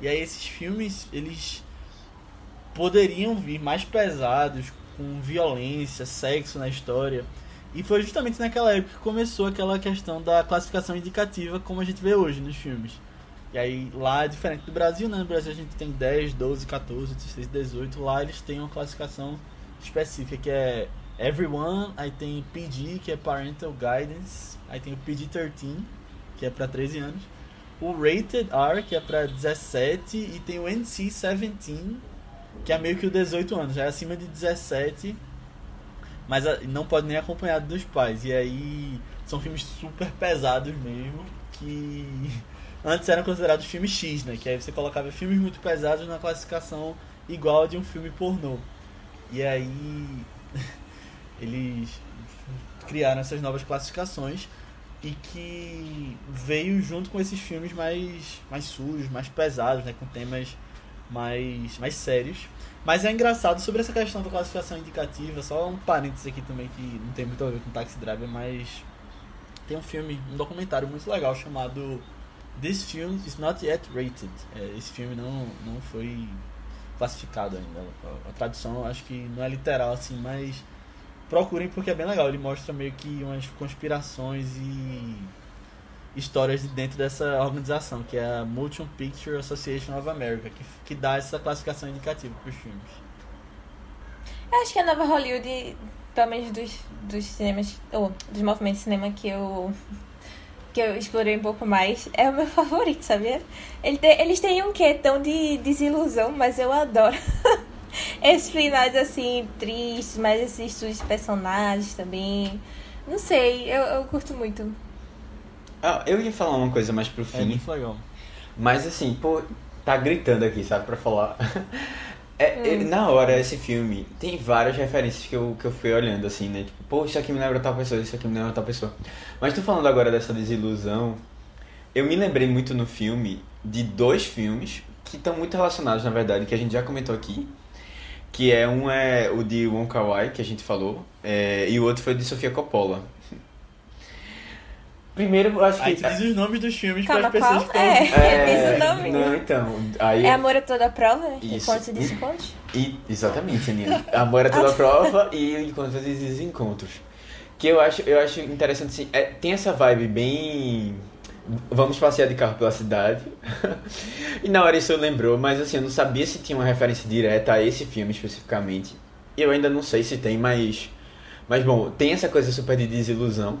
E aí esses filmes, eles poderiam vir mais pesados, com violência, sexo na história. E foi justamente naquela época que começou aquela questão da classificação indicativa, como a gente vê hoje nos filmes. E aí lá é diferente do Brasil, né? No Brasil a gente tem 10, 12, 14, 16, 18. Lá eles têm uma classificação específica que é Everyone, aí tem PG, que é Parental Guidance, aí tem o PG-13, que é pra 13 anos, o Rated R, que é pra 17, e tem o NC-17, que é meio que o 18 anos, já é acima de 17, mas ah, não pode nem acompanhado dos pais. E aí são filmes super pesados mesmo, que antes eram considerados filmes X, né? Que aí você colocava filmes muito pesados na classificação igual a de um filme pornô. E aí eles criaram essas novas classificações e que veio junto com esses filmes mais, mais sujos, mais pesados, né? Com temas mais, mais sérios. Mas é engraçado sobre essa questão da classificação indicativa, só um parênteses aqui também que não tem muito a ver com Taxi Driver, mas tem um filme, um documentário muito legal chamado This Film is Not Yet Rated. É, esse filme não, não foi classificado ainda. A, a tradução acho que não é literal assim, mas procurem porque é bem legal. Ele mostra meio que umas conspirações e histórias de dentro dessa organização, que é a Motion Picture Association of America, que, que dá essa classificação indicativa para os filmes. Eu acho que a nova Hollywood, pelo menos dos, dos cinemas, ou dos movimentos de cinema que eu que eu explorei um pouco mais, é o meu favorito, sabia? Ele te, eles têm um quê tão de desilusão, mas eu adoro. Esses finais assim, tristes, mas esses estudos de personagens também. Não sei, eu, eu curto muito. Ah, eu ia falar uma coisa mais pro É fim, muito legal. mas assim, pô, tá gritando aqui, sabe, pra falar. É, Hum. ele- na hora, esse filme, tem várias referências que eu, que eu fui olhando, assim, né? Tipo, pô, isso aqui me lembra tal pessoa, isso aqui me lembra tal pessoa. Mas tô falando agora dessa desilusão, eu me lembrei muito no filme de dois filmes que estão muito relacionados, na verdade, que a gente já comentou aqui. Que é um é o de Wong Kar Wai, que a gente falou, é, e o outro foi de Sofia Coppola. Primeiro, eu acho que... Aí tu diz os nomes dos filmes para as pessoas que É. estão diz o nome. Não, então, aí... É amor a toda prova, né? Isso. Enquanto e descontos. E, exatamente, Aninha. Amor é toda prova e encontros e desencontros. Que eu acho, eu acho interessante, assim, é, tem essa vibe bem... Vamos passear de carro pela cidade. e na hora isso eu lembrou, mas assim, eu não sabia se tinha uma referência direta a esse filme especificamente. Eu ainda não sei se tem, mas... Mas bom, tem essa coisa super de desilusão.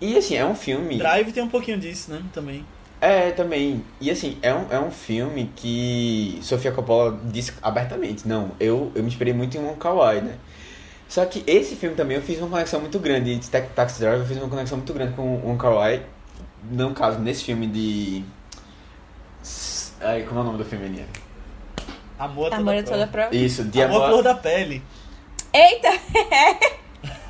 E assim, é um filme... Drive tem um pouquinho disso, né? Também. É, também. E assim, é um, é um filme que Sofia Coppola disse abertamente, não, eu, eu me inspirei muito em Kar Wai, né? Só que esse filme também eu fiz uma conexão muito grande, de Ta- Taxi Driver eu fiz uma conexão muito grande com Wong Kar No caso, nesse filme de... Ai, como é o nome do filme, Aninha? Amor a toda Amor a toda prova. Isso, de Amor à Amor... flor da pele. Eita!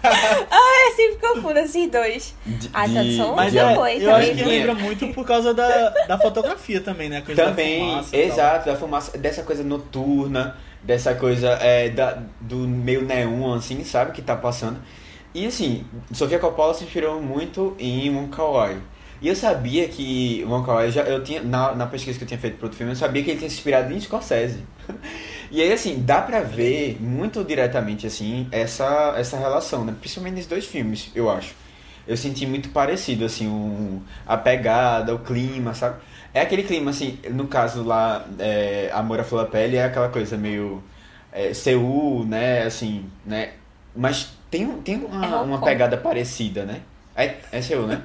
ah, eu sempre confundo esses dois. de- Ah, de- tradução Mas de é, Amor- foi eu também, acho que né? lembra muito por causa da, da fotografia também, né? A coisa Também, da fumaça exato, da fumaça, dessa coisa noturna, dessa coisa é, da, do meio neon, assim, sabe, que tá passando. E assim, Sofia Coppola se inspirou muito em Wong Kar Wai. E eu sabia que Kar Wai, já, eu tinha, na, na pesquisa que eu tinha feito pro outro filme, eu sabia que ele tinha se inspirado em Scorsese. E aí, assim, dá pra ver muito diretamente, assim, essa, essa relação, né? Principalmente nesses dois filmes, eu acho. Eu senti muito parecido, assim, um, a pegada, o clima, sabe? É aquele clima, assim, no caso lá, é, Amor à Flor da Pele é aquela coisa meio é, Seul, né, assim, né? Mas tem, tem É uma, Hong uma pegada parecida, né? É, é Seul, né?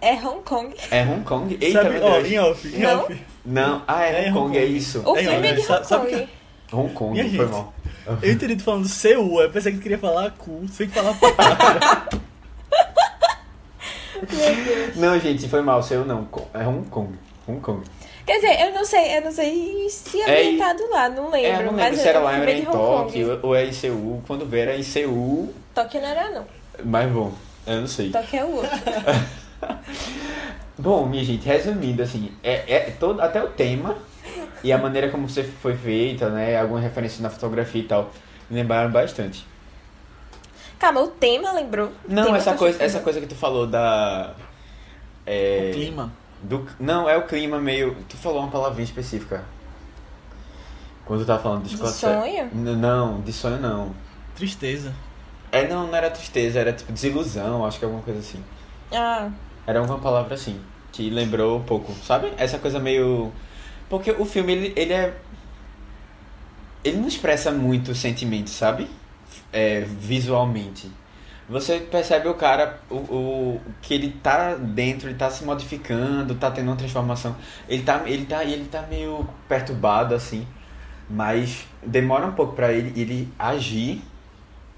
É Hong Kong. É Hong Kong? Eita, Sabe, meu ó, Deus. em off, em Não? off. Não, ah, é, É Hong Hong Kong, é Kong. isso. O É, filme é de Hong sabe Kong. Hong Kong, Minha foi gente. mal. Eu entendi tu falando Seul, eu pensei que tu queria falar cu, sem falar palavra. Meu Deus. Não, gente, foi mal, Seul não. É Hong Kong. Hong Kong. Quer dizer, eu não sei, eu não sei se é É, ambientado lá, não lembro. É, eu não lembro mas se era lá era é em. Tóquio ou é em Seul. Quando ver era em Seul, Tóquio não era, não. mas bom, eu não sei. Tóquio é o outro. Bom, minha gente, resumindo, assim, é, é todo, até o tema e a maneira como você foi feita, né? Algumas referências na fotografia e tal, me lembraram bastante. Calma, o tema lembrou? Não, tema essa coisa, essa coisa que tu falou da. É, O clima. do, não, é o clima meio. Tu falou uma palavrinha específica. Quando tu tava falando de De sonho? Não, de sonho não. Tristeza. É, não, não era tristeza, era tipo desilusão, acho que alguma coisa assim. Ah, Era uma palavra assim, que lembrou um pouco, sabe? Essa coisa meio. Porque o filme, ele, ele é. Ele não expressa muito sentimento, sabe? É, visualmente. Você percebe o cara, o, o que ele tá dentro, ele tá se modificando, tá tendo uma transformação. Ele tá, ele tá, ele tá meio perturbado, assim. Mas demora um pouco pra ele, ele agir,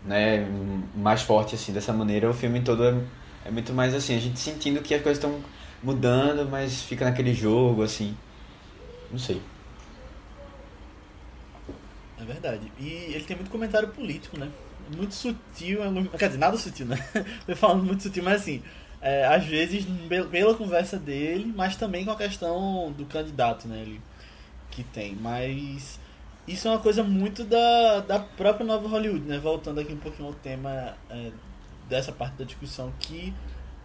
né? Mais forte, assim, dessa maneira. O filme todo é é muito mais assim, a gente sentindo que as coisas estão mudando, mas fica naquele jogo, assim. Não sei. É verdade. E ele tem muito comentário político, né? Muito sutil, é quer dizer, nada sutil, né? Tô falando muito sutil, mas assim, é, às vezes pela conversa dele, mas também com a questão do candidato, né? Ele, que tem, mas isso é uma coisa muito da, da própria nova Hollywood, né? Voltando aqui um pouquinho ao tema é, dessa parte da discussão, que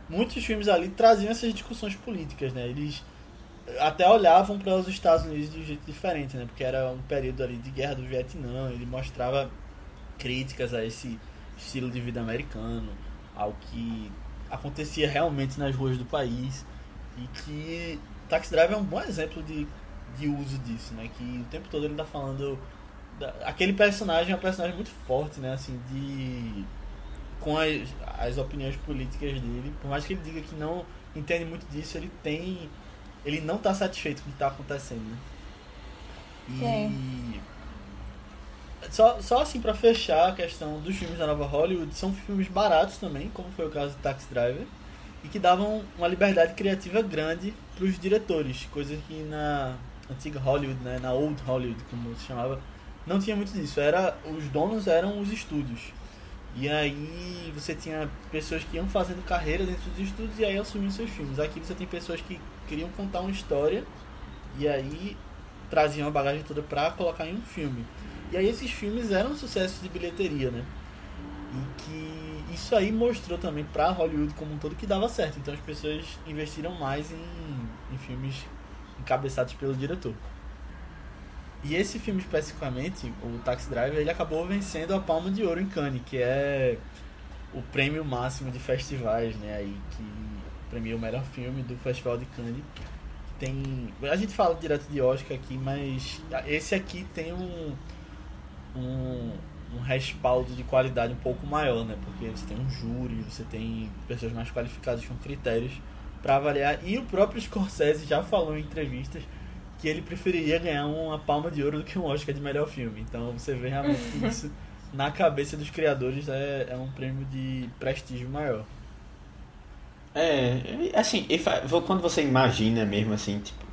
muitos filmes ali traziam essas discussões políticas, né? Eles até olhavam para os Estados Unidos de um jeito diferente, né? Porque era um período ali de guerra do Vietnã, ele mostrava críticas a esse estilo de vida americano, ao que acontecia realmente nas ruas do país e que Taxi Driver é um bom exemplo de, de uso disso, né? Que o tempo todo ele tá falando da, aquele personagem é um personagem muito forte, né? Assim, de com as, as opiniões políticas dele, por mais que ele diga que não entende muito disso, ele tem ele não está satisfeito com o que está acontecendo, né? E é. só, só assim para fechar a questão dos filmes da Nova Hollywood, são filmes baratos também, como foi o caso de Taxi Driver, e que davam uma liberdade criativa grande para os diretores, coisa que na antiga Hollywood, né, na Old Hollywood, como se chamava, não tinha muito disso. Era os donos eram os estúdios. E aí você tinha pessoas que iam fazendo carreira dentro dos estúdios e aí assumiam seus filmes. Aqui você tem pessoas que queriam contar uma história e aí traziam a bagagem toda pra colocar em um filme. E aí esses filmes eram sucessos de bilheteria, né? E que isso aí mostrou também pra Hollywood como um todo que dava certo. Então as pessoas investiram mais em, em filmes encabeçados pelo diretor. E esse filme especificamente, o Taxi Driver, ele acabou vencendo a Palma de Ouro em Cannes, que é o prêmio máximo de festivais, né, aí que premia o melhor filme do Festival de Cannes. Tem, a gente fala direto de Oscar aqui, mas esse aqui tem um um, um respaldo de qualidade um pouco maior, né? Porque você tem um júri, você tem pessoas mais qualificadas com critérios para avaliar. E o próprio Scorsese já falou em entrevistas que ele preferiria ganhar uma palma de ouro do que um Oscar de melhor filme. Então você vê realmente que isso, na cabeça dos criadores, é, é um prêmio de prestígio maior. É, assim, quando você imagina mesmo assim, tipo,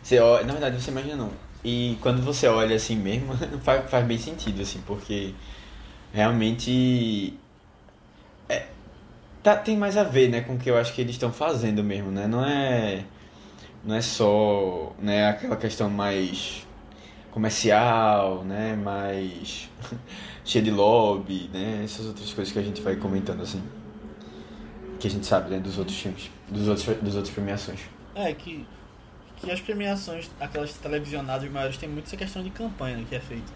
você olha, na verdade você imagina não. E quando você olha assim mesmo, faz, faz bem sentido, assim, porque realmente tá, tem mais a ver, né, com o que eu acho que eles estão fazendo mesmo, né? Não é não é só né, aquela questão mais comercial, né, mais cheia de lobby, né, essas outras coisas que a gente vai comentando assim, que a gente sabe né, dos outros filmes, dos outros, dos outros premiações. É que que as premiações, aquelas televisionadas maiores, tem muito essa questão de campanha que é feita.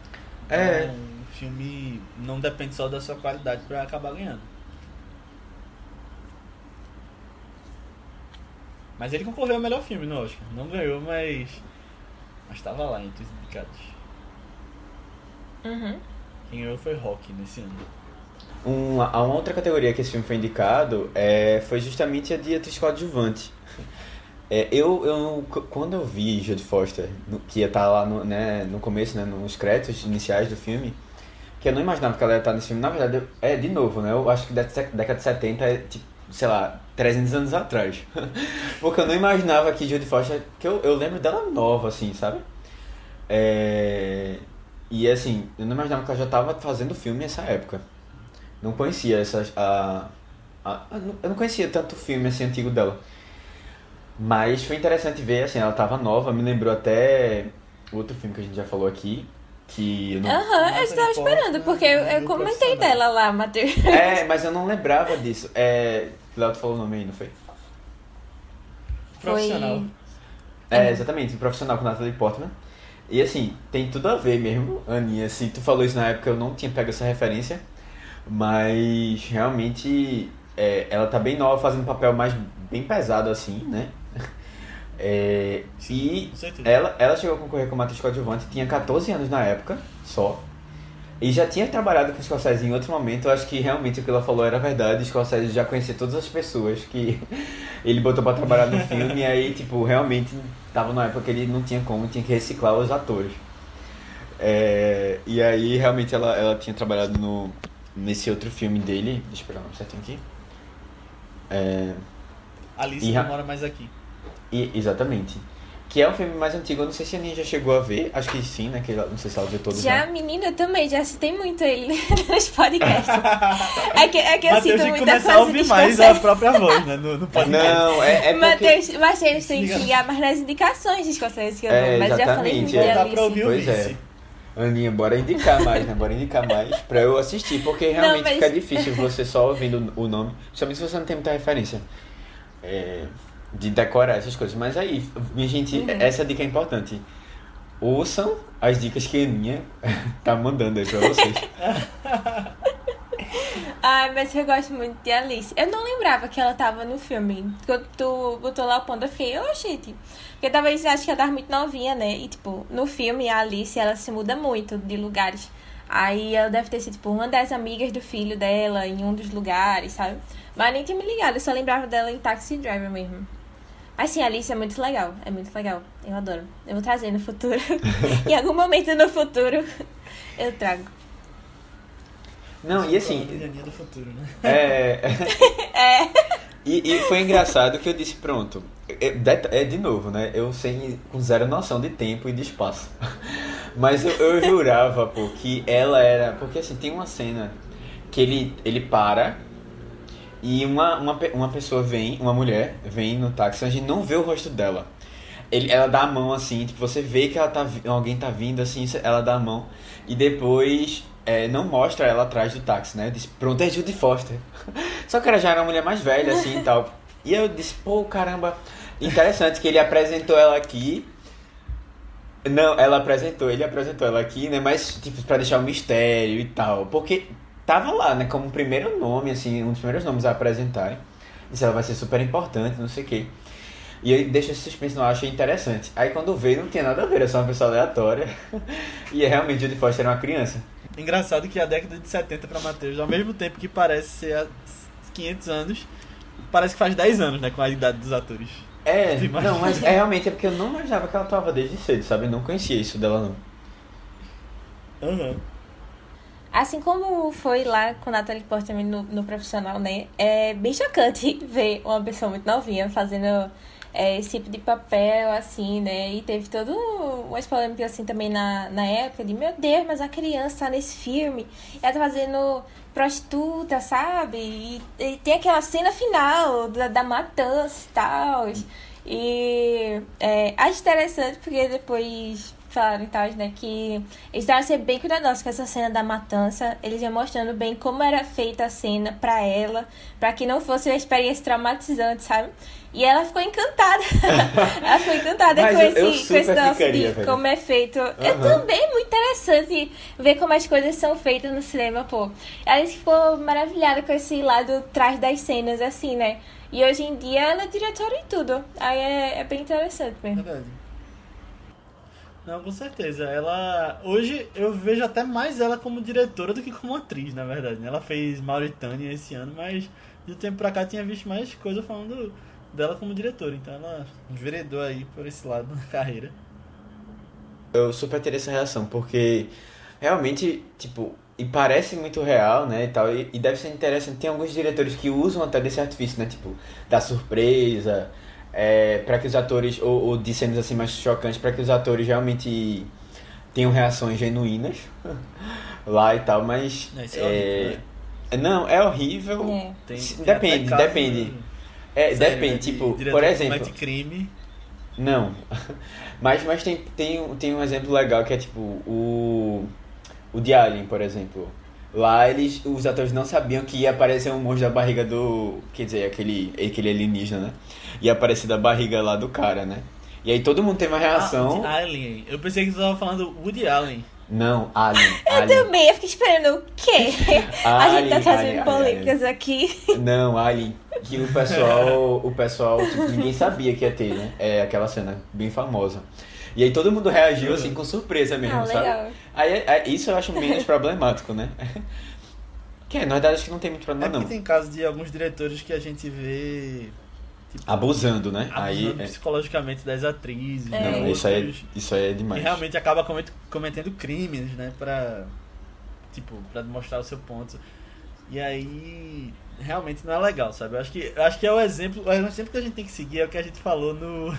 É. Então, o filme não depende só da sua qualidade para acabar ganhando. Mas ele concorreu ao melhor filme no Oscar. Não ganhou, mas. Mas estava lá entre os indicados. Uhum. Quem ganhou foi Rock nesse ano. Uma, a uma outra categoria que esse filme foi indicado é, foi justamente a de atriz coadjuvante. É, eu, eu, quando eu vi Jodie Foster, que ia estar tá lá no, né, no começo, né, nos créditos iniciais do filme, que eu não imaginava que ela ia estar nesse filme. Na verdade, é de novo, né? Eu acho que da década de 70 é tipo sei lá, 300 anos atrás. Porque eu não imaginava que Jodie Foster, que eu, eu lembro dela nova, assim, sabe? É... E assim, eu não imaginava que ela já estava fazendo filme nessa época. Não conhecia essas. A, a, eu não conhecia tanto filme assim antigo dela. Mas foi interessante ver, assim, ela estava nova, me lembrou até outro filme que a gente já falou aqui, que Aham, uhum, eu estava esperando, porque eu, eu comentei dela lá, Matheus. É, mas eu não lembrava disso. É, Léo, tu falou o nome aí, não foi? Profissional. É, exatamente, profissional com Natalie Portman. E assim, tem tudo a ver mesmo, Aninha. Assim, tu falou isso na época, eu não tinha pego essa referência. Mas realmente é, ela tá bem nova, fazendo um papel mais bem pesado assim, né? É, e ela, ela chegou a concorrer como atriz coadjuvante, tinha 14 anos na época, só. E já tinha trabalhado com o Scorsese em outro momento, eu acho que realmente o que ela falou era verdade. O Scorsese já conhecia todas as pessoas que ele botou para trabalhar no filme, e aí, tipo, realmente tava numa época que ele não tinha como, tinha que reciclar os atores. É, e aí, realmente, ela, ela tinha trabalhado no, nesse outro filme dele, deixa eu pegar o nome certinho aqui. É, Alice e, não mora mais aqui. E, exatamente que é um filme mais antigo. Eu não sei se a Aninha já chegou a ver. Acho que sim, né? Que ela- não sei se ela viu todos. Já, né? menina, eu também, já citei muito ele nos podcasts. É que, é que eu tem que muita começar a coisa ouvir de mais a própria voz, né? No, no podcast. Não, é, é porque... Matheus, Matheus tem Desliga. que ligar mais nas indicações de Scorsese que eu É, dou, mas já falei exatamente, muito é. de Voltar pra ouvir Alice. o Pois é. Aninha, bora indicar mais, né? Bora indicar mais pra eu assistir, porque realmente mas- fica difícil você só ouvindo o nome, principalmente se você não tem muita referência é, de decorar essas coisas. Mas aí, minha gente, Uhum. essa dica é importante. Ouçam as dicas que a Aninha tá mandando aí pra vocês. Ai, mas eu gosto muito de Alice. Eu não lembrava que ela tava no filme. Quando tu botou lá o ponto, eu fiquei, ô, gente. Porque talvez acho que ela tava muito novinha, né? E, tipo, no filme, a Alice, ela se muda muito de lugares. Aí ela deve ter sido, tipo, uma das amigas do filho dela em um dos lugares, sabe? Mas nem tinha me ligado, eu só lembrava dela em Taxi Driver mesmo. Mas sim, a Alice é muito legal, é muito legal. Eu adoro. Eu vou trazer no futuro. em algum momento no futuro, eu trago. Não, e assim, Aninha do futuro, né? É. É. E, e foi engraçado que eu disse, pronto. É, é de novo, né? Eu sem com zero noção de tempo e de espaço. Mas eu, eu jurava, pô, que ela era. Porque assim, tem uma cena que ele, ele para e uma, uma, uma pessoa vem, uma mulher, vem no táxi, a gente não vê o rosto dela. Ele, ela dá a mão assim, tipo, você vê que ela tá, alguém tá vindo assim, ela dá a mão. E depois é, não mostra ela atrás do táxi, né? Eu disse, pronto, é Judy Foster. Só que ela já era uma mulher mais velha, assim e tal. E eu disse, pô, caramba, interessante que ele apresentou ela aqui. Não, ela apresentou, ele apresentou ela aqui, né? Mas, tipo, pra deixar o mistério e tal. Porque tava lá, né? Como primeiro nome, assim, um dos primeiros nomes a apresentarem. Disse, ela vai ser super importante, não sei o quê. E aí deixa esse suspense ar, achei interessante. Aí quando veio, não tinha nada a ver, era só uma pessoa aleatória. e é realmente Judy Foster era uma criança. Engraçado que a década de 70 pra Matheus, ao mesmo tempo que parece ser há 500 anos, parece que faz 10 anos, né? Com a idade dos atores. É, não, mas é realmente é porque eu não imaginava que ela atuava desde cedo, sabe? Eu não conhecia isso dela, não. Aham. Assim como foi lá com Natalie Portman no, no profissional, né? É bem chocante ver uma pessoa muito novinha fazendo é, esse tipo de papel, assim, né? E teve todo umas polêmicas assim também na, na época de meu Deus, mas a criança tá nesse filme. Ela tá fazendo prostituta, sabe? E, e tem aquela cena final da, da matança e tal. E é, acho interessante porque depois falaram e tal, né? Que eles estavam ser bem cuidadosos com essa cena da matança. Eles iam mostrando bem como era feita a cena pra ela, pra que não fosse uma experiência traumatizante, sabe? E ela ficou encantada. ela ficou encantada com eu- esse, eu com esse ficaria, de velho. como é feito. Eu Aham. também, muito interessante ver como as coisas são feitas no cinema, pô. Ela ficou maravilhada com esse lado trás das cenas, assim, né? E hoje em dia ela é diretora e tudo. Aí é, é bem interessante mesmo. Verdade. Não, com certeza. Ela. Hoje eu vejo até mais ela como diretora do que como atriz, na verdade. né? Ela fez Mauritânia esse ano, mas de um tempo pra cá tinha visto mais coisa falando dela como diretora. Então ela enveredou aí por esse lado na carreira. Eu super teria essa reação, porque realmente, tipo, e parece muito real, né, e tal, e, e deve ser interessante. Tem alguns diretores que usam até desse artifício, né, tipo, da surpresa, é, para que os atores, ou, ou de cenas assim mais chocantes, para que os atores realmente tenham reações genuínas lá e tal, mas... Não, isso é horrível, né? Não, é horrível. É. Tem- tem depende, até caso- depende. É, Sério, né, depende, de tipo, por exemplo... crime. Não. Mas, mas tem, tem, tem um exemplo legal que é tipo o. O de Alien, por exemplo. Lá eles. Os atores não sabiam que ia aparecer um monstro da barriga do. Quer dizer, aquele, aquele alienígena, né? Ia aparecer da barriga lá do cara, né? E aí todo mundo teve uma reação. Ah, Alien. Eu pensei que você tava falando Woody Allen. Não, Alien. Eu Alien. também, eu fiquei esperando o quê? a gente tá trazendo Alien, polêmicas aqui. Não, Alien. Que o pessoal. O pessoal, tipo, ninguém sabia que ia ter, né? É aquela cena bem famosa. E aí todo mundo reagiu assim com surpresa mesmo, Ah, sabe? legal. Aí, aí, isso eu acho menos problemático, né? Que é, na verdade acho que não tem muito É problema porque não. tem casos de alguns diretores que a gente vê. Tipo, Abusando, né? Aí. abusando é- psicologicamente das atrizes. É. Não, de isso aí, outros, é, isso aí é E demais. realmente acaba comet- cometendo crimes, né? Pra. Tipo, pra demonstrar o seu ponto. E aí. Realmente não é legal, sabe? Eu acho que, eu acho que é o exemplo. O exemplo que a gente tem que seguir é o que a gente falou no,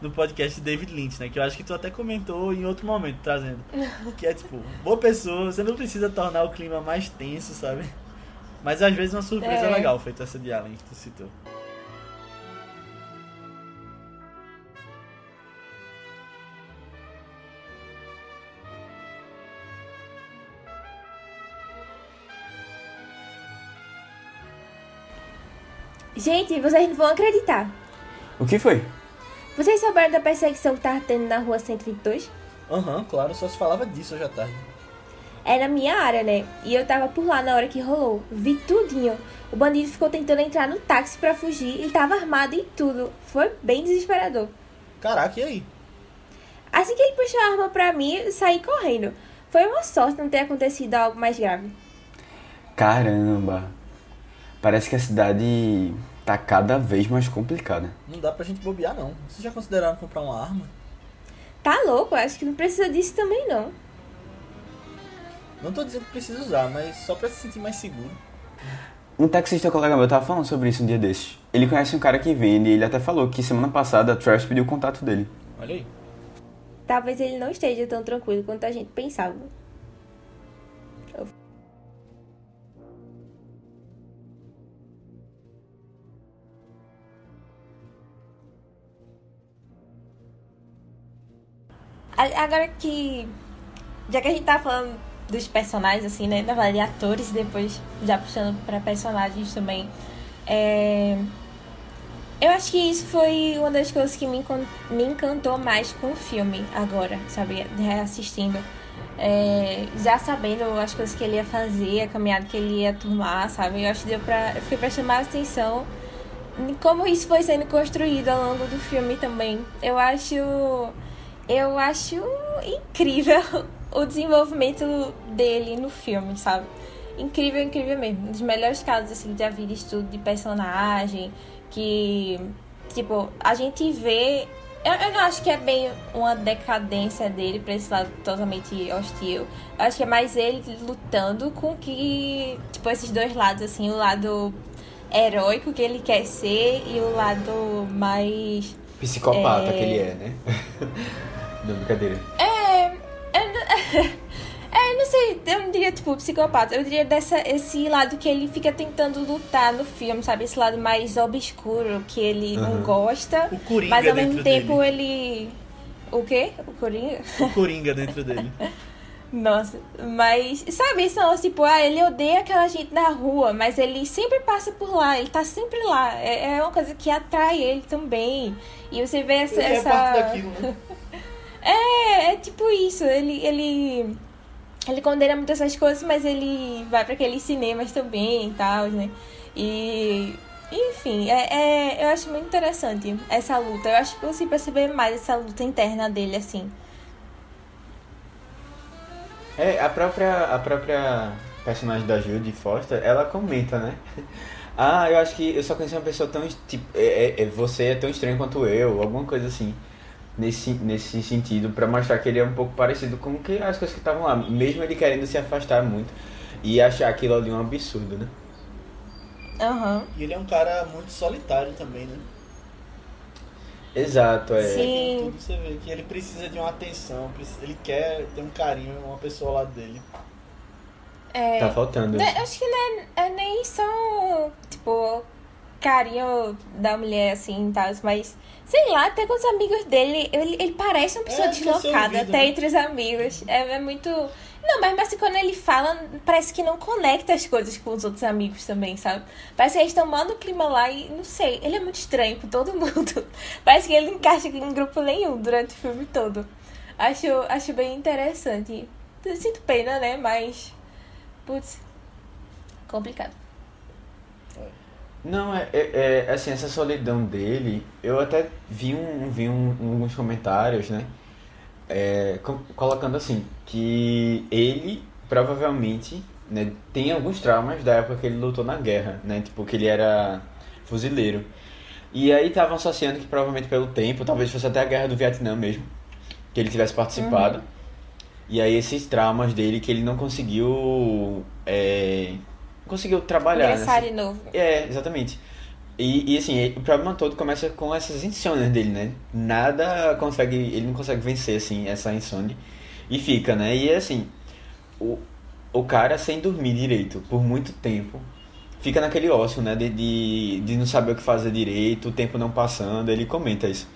do podcast David Lynch, né? Que eu acho que tu até comentou em outro momento, trazendo. Que é tipo, boa pessoa, você não precisa tornar o clima mais tenso, sabe? Mas às vezes uma surpresa É. legal, feita essa de Allen que tu citou. Gente, vocês não vão acreditar. O que foi? Vocês souberam da perseguição que tava tendo na rua 122? Aham, claro, só se falava disso hoje à tarde. É na minha área, né? E eu tava por lá na hora que rolou. Vi tudinho. O bandido ficou tentando entrar no táxi pra fugir. Ele tava armado e tudo. Foi bem desesperador. Caraca, e aí? Assim que ele puxou a arma pra mim, eu saí correndo. Foi uma sorte não ter acontecido algo mais grave. Caramba. Parece que a cidade tá cada vez mais complicada. Não dá pra gente bobear, não. Vocês já consideraram comprar uma arma? Tá louco? Acho que não precisa disso também, não. Não tô dizendo que precisa usar, mas só pra se sentir mais seguro. Um taxista colega meu tava falando sobre isso um dia desses. Ele conhece um cara que vende e ele até falou que semana passada a Trash pediu o contato dele. Olha aí. Talvez ele não esteja tão tranquilo quanto a gente pensava. Agora que. Já que a gente tá falando dos personagens, assim, né? Na verdade, atores, depois já puxando pra personagens também. É. Eu acho que isso foi uma das coisas que me, me encantou mais com o filme agora, sabe? Reassistindo. É, já sabendo as coisas que ele ia fazer, a caminhada que ele ia tomar, sabe? Eu acho que deu pra. Eu fiquei prestando mais atenção em como isso foi sendo construído ao longo do filme também. Eu acho. Eu acho incrível o desenvolvimento dele no filme, sabe? Incrível, incrível mesmo. Um dos melhores casos assim, de estudo de personagem. Que, tipo, a gente vê. Eu, eu não acho que é bem uma decadência dele pra esse lado totalmente hostil. Eu acho que é mais ele lutando com que. Tipo, esses dois lados, assim, o lado heróico que ele quer ser e o lado mais. Psicopata É. que ele é, né? não, brincadeira. É. Não- é, não sei, eu não diria tipo psicopata, eu diria dessa, esse lado que ele fica tentando lutar no filme, sabe? Esse lado mais obscuro que ele não Aham. gosta, O Coringa mas ao mesmo tempo dele. ele. O quê? O Coringa? O Coringa dentro dele. Nossa, mas sabe não, tipo, ah, ele odeia aquela gente na rua, mas ele sempre passa por lá, ele tá sempre lá. É, é uma coisa que atrai ele também. E você vê essa. Ele é essa... parte daquilo, né? É, é tipo isso. Ele, ele, ele condena muito essas coisas, mas ele vai pra aqueles cinemas também e tal, né? E, enfim, é, é, eu acho muito interessante essa luta. Eu acho que você perceber mais essa luta interna dele, assim. É, a própria, a própria personagem da Judy Foster, ela comenta, né? Ah, eu acho que eu só conheci uma pessoa tão. Tipo, é, é- é- você é tão estranho quanto eu, alguma coisa assim. Nesse, nesse sentido, pra mostrar que ele é um pouco parecido com que as coisas que estavam lá, mesmo ele querendo se afastar muito e achar aquilo ali um absurdo, né? Aham. E ele é um cara muito solitário também, né? Exato, é. Sim. Tudo você vê que ele precisa de uma atenção, ele quer ter um carinho, uma pessoa ao lado dele. É. Tá faltando. Né, Acho que não é, é nem só, tipo, carinho da mulher, assim, e tal, mas, sei lá, até com os amigos dele, ele, ele parece uma pessoa É, deslocada, ouvido, até né? entre os amigos. É, é muito... Não, mas, mas quando ele fala, parece que não conecta as coisas com os outros amigos também, sabe? Parece que eles estão mandando o clima lá e, não sei, ele é muito estranho com todo mundo. Parece que ele não encaixa em grupo nenhum durante o filme todo. Acho, acho bem interessante. Sinto pena, né, mas... Putz, complicado. Não, é, é, é, assim, essa solidão dele, eu até vi, um, vi um, alguns comentários, né? É, co- colocando assim, que ele provavelmente né, tem alguns traumas da época que ele lutou na guerra, né? Tipo, que ele era fuzileiro. E aí estavam associando que provavelmente pelo tempo, talvez fosse até a guerra do Vietnã mesmo, que ele tivesse participado. E aí esses traumas dele que ele não conseguiu. É, conseguiu trabalhar. Ingressar nessa- de novo. é, exatamente. E, e assim, o problema todo começa com essas insônias dele, né? Nada consegue. Ele não consegue vencer, assim, essa insônia. E fica, né? E assim, o, o cara sem dormir direito por muito tempo. Fica naquele ócio, né? De, de, de não saber o que fazer direito, o tempo não passando, ele comenta isso.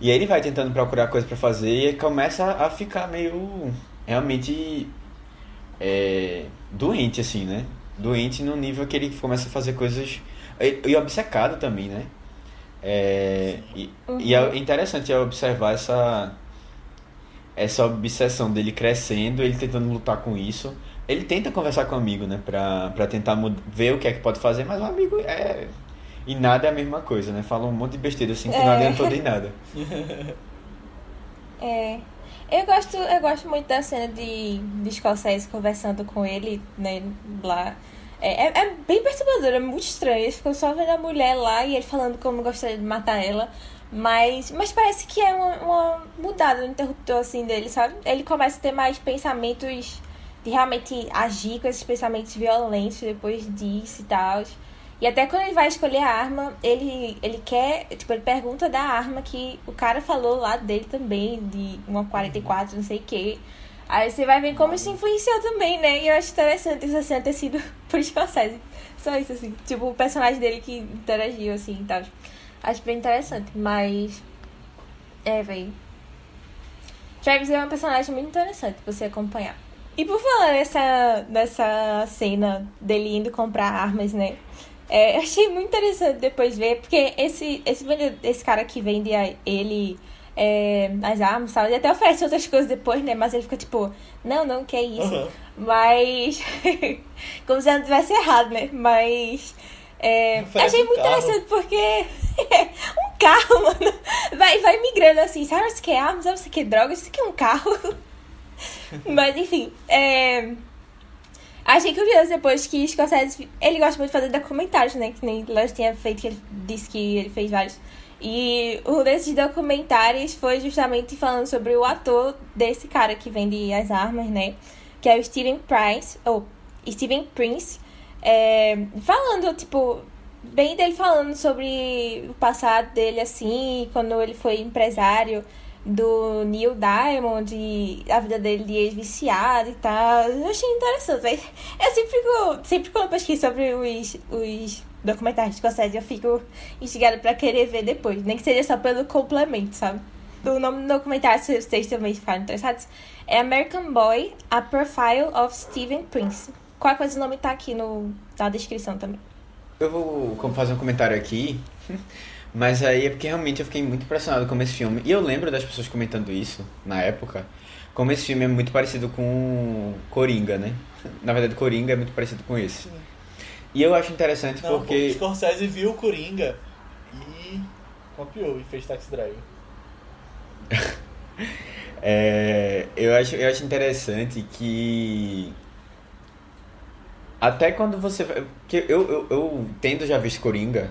E aí ele vai tentando procurar coisa para fazer e começa a ficar meio realmente é, doente, assim, né? Doente no nível que ele começa a fazer coisas. E, e obcecado também, né? É, e, uhum. e, é interessante observar essa, essa obsessão dele crescendo, ele tentando lutar com isso. Ele tenta conversar com o amigo, né? Pra, pra tentar ver o que é que pode fazer, mas o amigo é. E nada é a mesma coisa, né? Fala um monte de besteira assim que é. não adiantou de nada. É. Eu gosto, eu gosto muito da cena de, de Scorsese conversando com ele, né, lá. É, é, é bem perturbador, é muito estranho. Ele ficou só vendo a mulher lá e ele falando como gostaria de matar ela. Mas, mas parece que é uma, uma mudada no interruptor, assim, dele, sabe? Ele começa a ter mais pensamentos de realmente agir com esses pensamentos violentos depois disso e tal. E até quando ele vai escolher a arma, ele, ele quer, tipo, ele pergunta da arma que o cara falou lá dele também, de uma 44, não sei o quê. Aí você vai ver como isso influenciou também, né? E eu acho interessante essa cena ter sido por Scorsese. Só isso, assim. Tipo, o personagem dele que interagiu, assim, e tal. Acho bem interessante, mas... É, velho. Travis é um personagem muito interessante pra você acompanhar. E por falar nessa, nessa cena dele indo comprar armas, né? É, achei muito interessante depois ver, porque esse, esse, esse cara que vende ele é, as armas, sabe? Ele até oferece outras coisas depois, né? Mas ele fica tipo, não, não, que é isso. Uhum. Mas. como se não tivesse errado, né? Mas. É, achei um muito carro. interessante porque. um carro, mano. Vai, vai migrando assim, sabe? Você quer armas, sabe? Você quer drogas, você quer um carro. Mas enfim, é. Achei curioso depois que Scorsese, ele gosta muito de fazer documentários, né? Que nem Lars tinha feito, que ele disse que ele fez vários. E um desses documentários foi justamente falando sobre o ator desse cara que vende as armas, né? Que é o Steven Price, ou Steven Prince. É, falando, tipo, bem dele falando sobre o passado dele, assim, quando ele foi empresário do Neil Diamond e a vida dele de ex-viciado e tal. Eu achei interessante. Eu sempre fico, sempre quando pesquiso sobre os, os documentários de Scorsese, eu fico instigada pra querer ver depois, nem que seja só pelo complemento, sabe? O nome do documentário, se vocês também ficarem interessados, é American Boy, A Profile of Steven Prince. Qual coisa o nome tá aqui no, na descrição também. Eu vou fazer um comentário aqui. Mas aí é porque realmente eu fiquei muito impressionado com esse filme. E eu lembro das pessoas comentando isso na época. Como esse filme é muito parecido com Coringa, né? Na verdade, Coringa é muito parecido com esse. Sim. E eu acho interessante Não, porque. O Scorsese viu Coringa e copiou e fez Taxi Driver. é, eu, acho, eu acho interessante que. Até quando você. Porque eu, eu, eu tendo já visto Coringa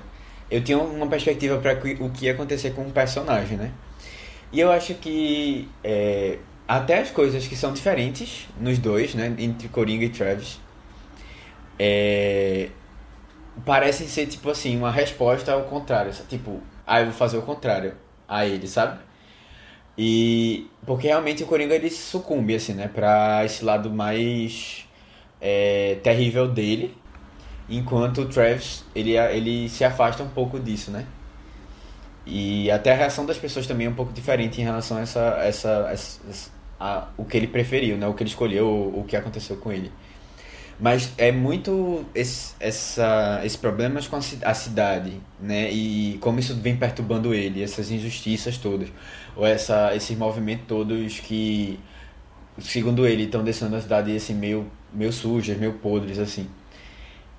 eu tinha uma perspectiva para o que ia acontecer com o personagem, né? E eu acho que é, até as coisas que são diferentes nos dois, né, entre Coringa e Travis, é, parecem ser tipo assim uma resposta ao contrário, tipo, ah, eu vou fazer o contrário a ele, sabe? E porque realmente o Coringa ele sucumbe assim, né, para esse lado mais é, terrível dele Enquanto o Travis, ele, ele se afasta um pouco disso, né? E até a reação das pessoas também é um pouco diferente em relação a essa, essa, essa a, o que ele preferiu, né? O que ele escolheu, o, o que aconteceu com ele. Mas é muito esse, essa, esse problemas com a, cidade, né? E como isso vem perturbando ele, essas injustiças todas. Ou essa, esses movimentos todos que, segundo ele, estão deixando a cidade assim, meio, meio sujas, meio podres, assim.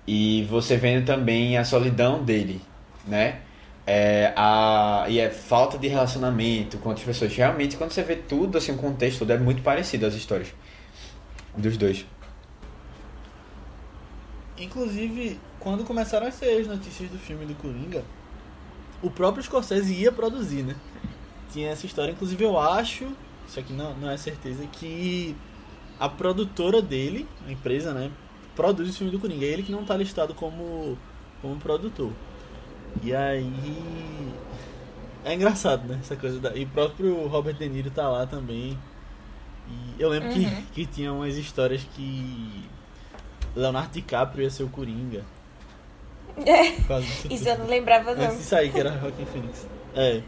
E você vendo também a solidão dele, né? É, a, e é falta de relacionamento com outras pessoas. Realmente, quando você vê tudo, assim, o contexto todo é muito parecido as histórias dos dois. Inclusive, quando começaram a sair as notícias do filme do Coringa, o próprio Scorsese ia produzir, né? Tinha essa história, inclusive eu acho, isso aqui não, não é certeza, que a produtora dele, a empresa, né, produz o filme do Coringa. É ele que não está listado como, como produtor. E aí. É engraçado, né? Essa coisa da... E o próprio Robert De Niro tá lá também. E eu lembro Uhum. que, que tinha umas histórias que. Leonardo DiCaprio ia ser o Coringa. É, isso eu não lembrava, não. Antes disso aí, que era Joaquin Phoenix. É.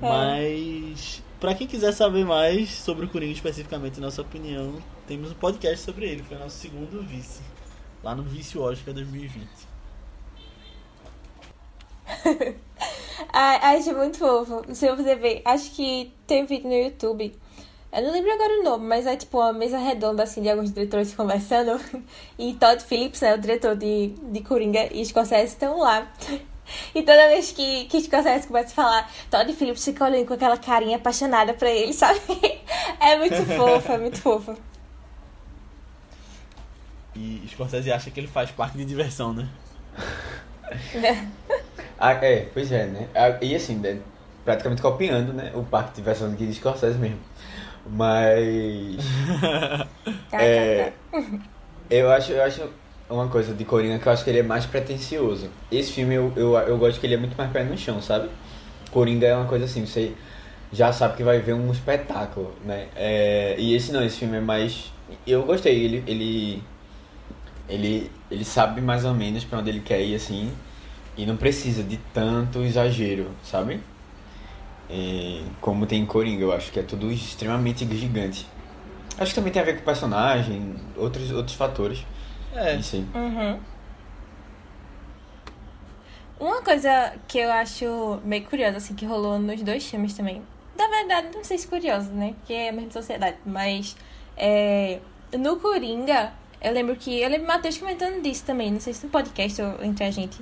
Mas, pra quem quiser saber mais sobre o Coringa especificamente, nossa opinião, temos um podcast sobre ele. Foi nosso segundo vice. Lá no Vício Oscar 2020. Ai, ai, achei muito fofo. Se você ver, acho que tem um vídeo no YouTube. Eu não lembro agora o nome, mas é tipo uma mesa redonda assim de alguns diretores conversando. E Todd Phillips, né, o diretor de, de Coringa, e Scorsese estão lá. E toda vez que, que Scorsese começa a falar, Todd Phillips fica olhando com aquela carinha apaixonada pra ele, sabe? É muito fofo, é muito fofo. E Scorsese acha que ele faz parque de diversão, né? Ah, é, pois é, né? Ah, E assim, né, praticamente copiando, né? O parque de diversão aqui de Scorsese mesmo. Mas. Tá, É, tá, tá. Eu acho, eu acho uma coisa de Coringa que eu acho que ele é mais pretencioso. Esse filme eu, eu, eu gosto que ele é muito mais pé no chão, sabe? Coringa é uma coisa assim, você já sabe que vai ver um espetáculo, né? É, e esse não, esse filme é mais. Eu gostei, ele. Ele, ele, ele sabe mais ou menos pra onde ele quer ir, assim, e não precisa de tanto exagero, sabe? É, como tem em Coringa, eu acho que é tudo extremamente gigante. Acho que também tem a ver com o personagem, outros, outros fatores. É. Isso aí. Uhum. Uma coisa que eu acho meio curiosa, assim, que rolou nos dois filmes também. Na verdade, não sei se curiosa, né? Porque é a mesma sociedade. Mas é, no Coringa, eu lembro que. Eu lembro o Matheus comentando disso também. Não sei se no podcast ou entre a gente.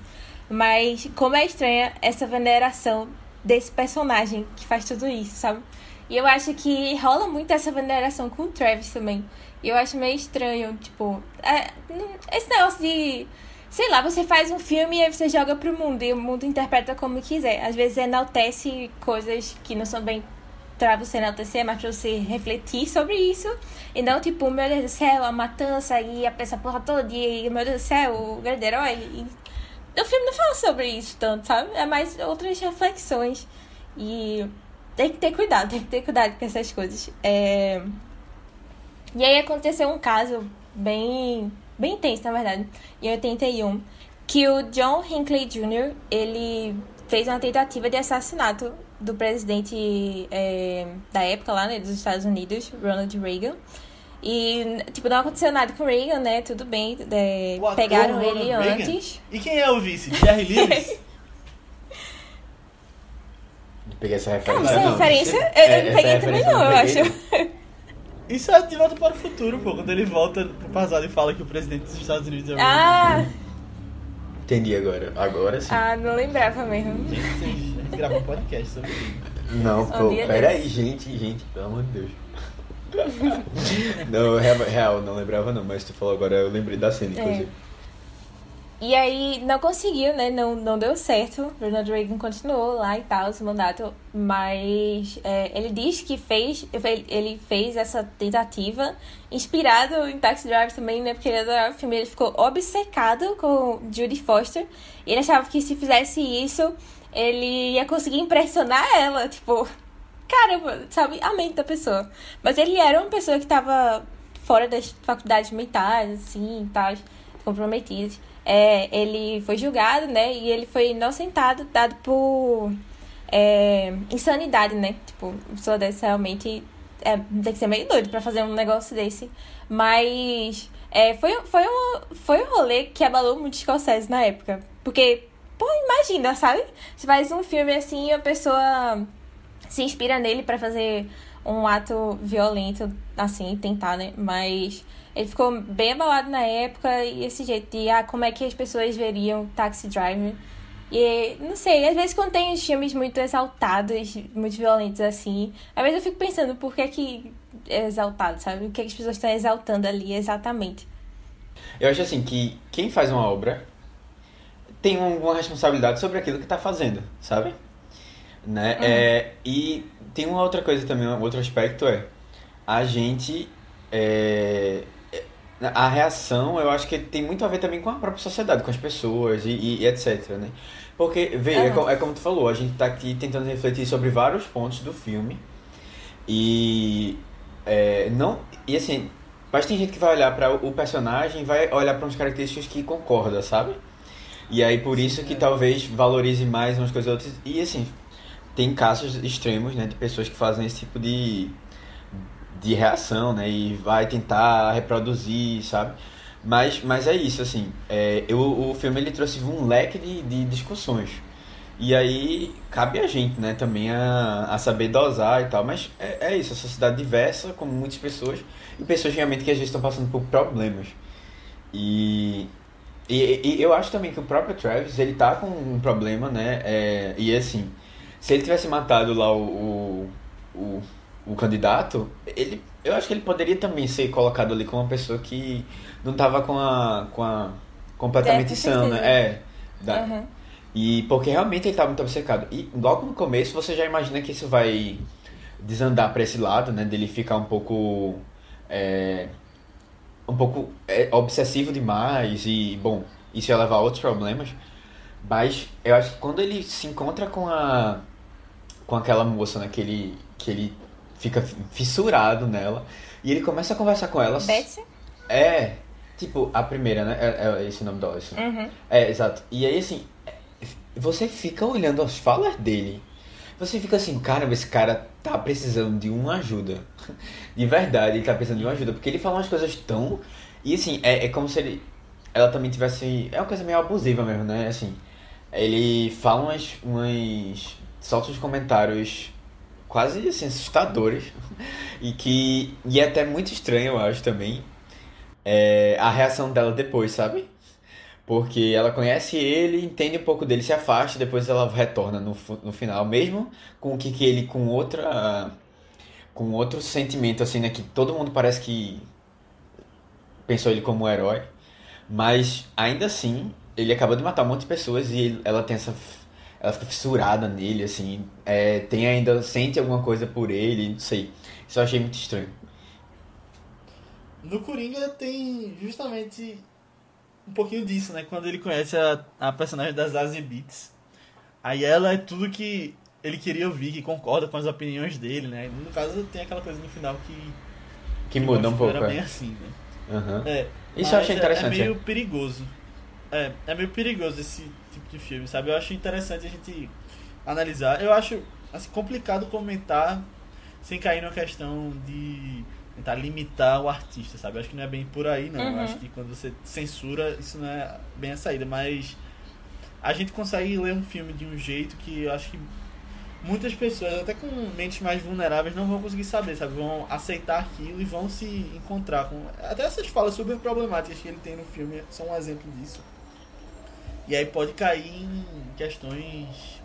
Mas como é estranha essa veneração desse personagem que faz tudo isso, sabe? E eu acho que rola muito essa veneração com o Travis também. E eu acho meio estranho, tipo, é, esse negócio de. Sei lá, você faz um filme e aí você joga pro mundo e o mundo interpreta como quiser. Às vezes enaltece coisas que não são bem pra você enaltecer, mas pra você refletir sobre isso. E não, tipo, meu Deus do céu, a matança e a peça porra toda e meu Deus do céu, o grande herói. E... O filme não fala sobre isso tanto, sabe? É mais outras reflexões. E tem que ter cuidado, tem que ter cuidado com essas coisas. É... E aí aconteceu um caso bem, bem intenso, na verdade, em 81, que o John Hinckley Jr., ele fez uma tentativa de assassinato do presidente é, da época lá, né, dos Estados Unidos, Ronald Reagan. E, tipo, não aconteceu nada com o Reagan, né, tudo bem, é, O ator pegaram Ronald ele Reagan? antes. E quem é o vice? Jerry Lewis? Peguei essa Ah, referência. essa não. referência, eu, É, eu não peguei também não, eu acho. Isso é de volta para o futuro, pô. Quando ele volta pro passado e fala que o presidente dos Estados Unidos é o Ah, Entendi agora. Agora sim. ah, não lembrava mesmo. Gente, a gente gravou um podcast sobre ele. Não, pô, peraí, gente, gente, pelo amor de Deus. não, real, não lembrava não, mas tu falou agora, eu lembrei da cena, É. inclusive. E aí não conseguiu, né? Não, não deu certo. Ronald Reagan continuou lá e tal, esse mandato. Mas é, ele diz que fez. Ele fez essa tentativa, inspirado em Taxi Driver também, né? Porque ele adorava o filme. Ele ficou obcecado com Judy Foster. E ele achava que se fizesse isso, ele ia conseguir impressionar ela. Tipo, caramba, sabe? A mente da pessoa. Mas ele era uma pessoa que tava fora das faculdades mentais, assim, tal, comprometidas. É, ele foi julgado, né? E ele foi inocentado, dado por é, insanidade, né? Tipo, uma pessoa dessa realmente é, tem que ser meio doido pra fazer um negócio desse. Mas é, foi, foi, um, foi um rolê que abalou muito Scorsese na época. Porque, pô, imagina, sabe? Você faz um filme assim e a pessoa se inspira nele pra fazer um ato violento, assim, tentar, né? Mas ele ficou bem abalado na época e esse jeito de, ah, como é que as pessoas veriam Taxi Driver. E, não sei, às vezes quando tem os filmes muito exaltados, muito violentos assim, às vezes eu fico pensando por que que é exaltado, sabe? O que, que as pessoas estão exaltando ali exatamente. Eu acho assim que quem faz uma obra tem uma responsabilidade sobre aquilo que tá fazendo, sabe? Né? É, e tem uma outra coisa também, um outro aspecto é a gente é, a reação eu acho que tem muito a ver também com a própria sociedade, com as pessoas e, e- e etc, né? Porque, vê, é, Aham. co- é como tu falou, a gente tá aqui tentando refletir sobre vários pontos do filme. E. É, não. E assim. Mas tem gente que vai olhar para o personagem vai olhar para umas características que concorda, sabe? E aí por isso que É. talvez valorize mais umas coisas outras. E assim, tem casos extremos, né, de pessoas que fazem esse tipo de, de reação, né? E vai tentar reproduzir, sabe? Mas, mas é isso, assim. É, eu, o filme ele trouxe um leque de, de discussões. E aí cabe a gente, né, também a, a saber dosar e tal. Mas é, é isso, a sociedade diversa, como muitas pessoas, e pessoas realmente que às vezes estão passando por problemas. E, e, e eu acho também que o próprio Travis, ele tá com um problema, né? É, e assim, se ele tivesse matado lá o, o, o, o candidato, ele, eu acho que ele poderia também ser colocado ali como uma pessoa que não tava com a, com a completamente É, sã, né? É, da, Aham. e porque realmente ele tá muito obcecado. E logo no começo você já imagina que isso vai desandar pra esse lado, né? Dele ficar um pouco. é, um pouco é, obsessivo demais e, bom, isso ia levar a outros problemas. Mas eu acho que quando ele se encontra com a. com aquela moça, né? Que ele, que ele fica fissurado nela. E ele começa a conversar com ela. Betsy? É, tipo, a primeira, né? É, é esse o nome dela, isso. Uhum. É, exato. E aí, assim, você fica olhando as falas dele. Você fica assim, caramba, esse cara tá precisando de uma ajuda. De verdade, ele tá precisando de uma ajuda. Porque ele fala umas coisas tão. E assim, é, é como se ele. Ela também tivesse. É uma coisa meio abusiva mesmo, né? Assim, ele fala umas. umas solta uns comentários quase assim, assustadores. E que. E é até muito estranho, eu acho também. É, a reação dela depois, sabe? Porque ela conhece ele, entende um pouco dele, se afasta, depois ela retorna no, no final, mesmo com o que, que ele com outra com outro sentimento assim, né, que todo mundo parece que pensou ele como um herói, mas ainda assim, ele acabou de matar um monte de pessoas e ela tem essa ela fica fissurada nele assim, é, tem ainda sente alguma coisa por ele, não sei. Isso eu achei muito estranho. No Coringa tem justamente um pouquinho disso, né? Quando ele conhece a, a personagem das Zazie Beats. Aí ela é tudo que ele queria ouvir, que concorda com as opiniões dele, né? No caso, tem aquela coisa no final que. Que muda um pouco. Era é. bem assim, né? Aham. É, Isso eu achei é- interessante. É meio perigoso. É, é meio perigoso esse tipo de filme, sabe? Eu acho interessante a gente analisar. Eu acho assim, complicado comentar sem cair numa questão de tentar limitar o artista, sabe? Eu acho que não é bem por aí, não. Eu Uhum. acho que quando você censura, isso não é bem a saída. Mas a gente consegue ler um filme de um jeito que eu acho que muitas pessoas, até com mentes mais vulneráveis, não vão conseguir saber, sabe? Vão aceitar aquilo e vão se encontrar com. Até essas falas sobre problemáticas que ele tem no filme são um exemplo disso. E aí pode cair em questões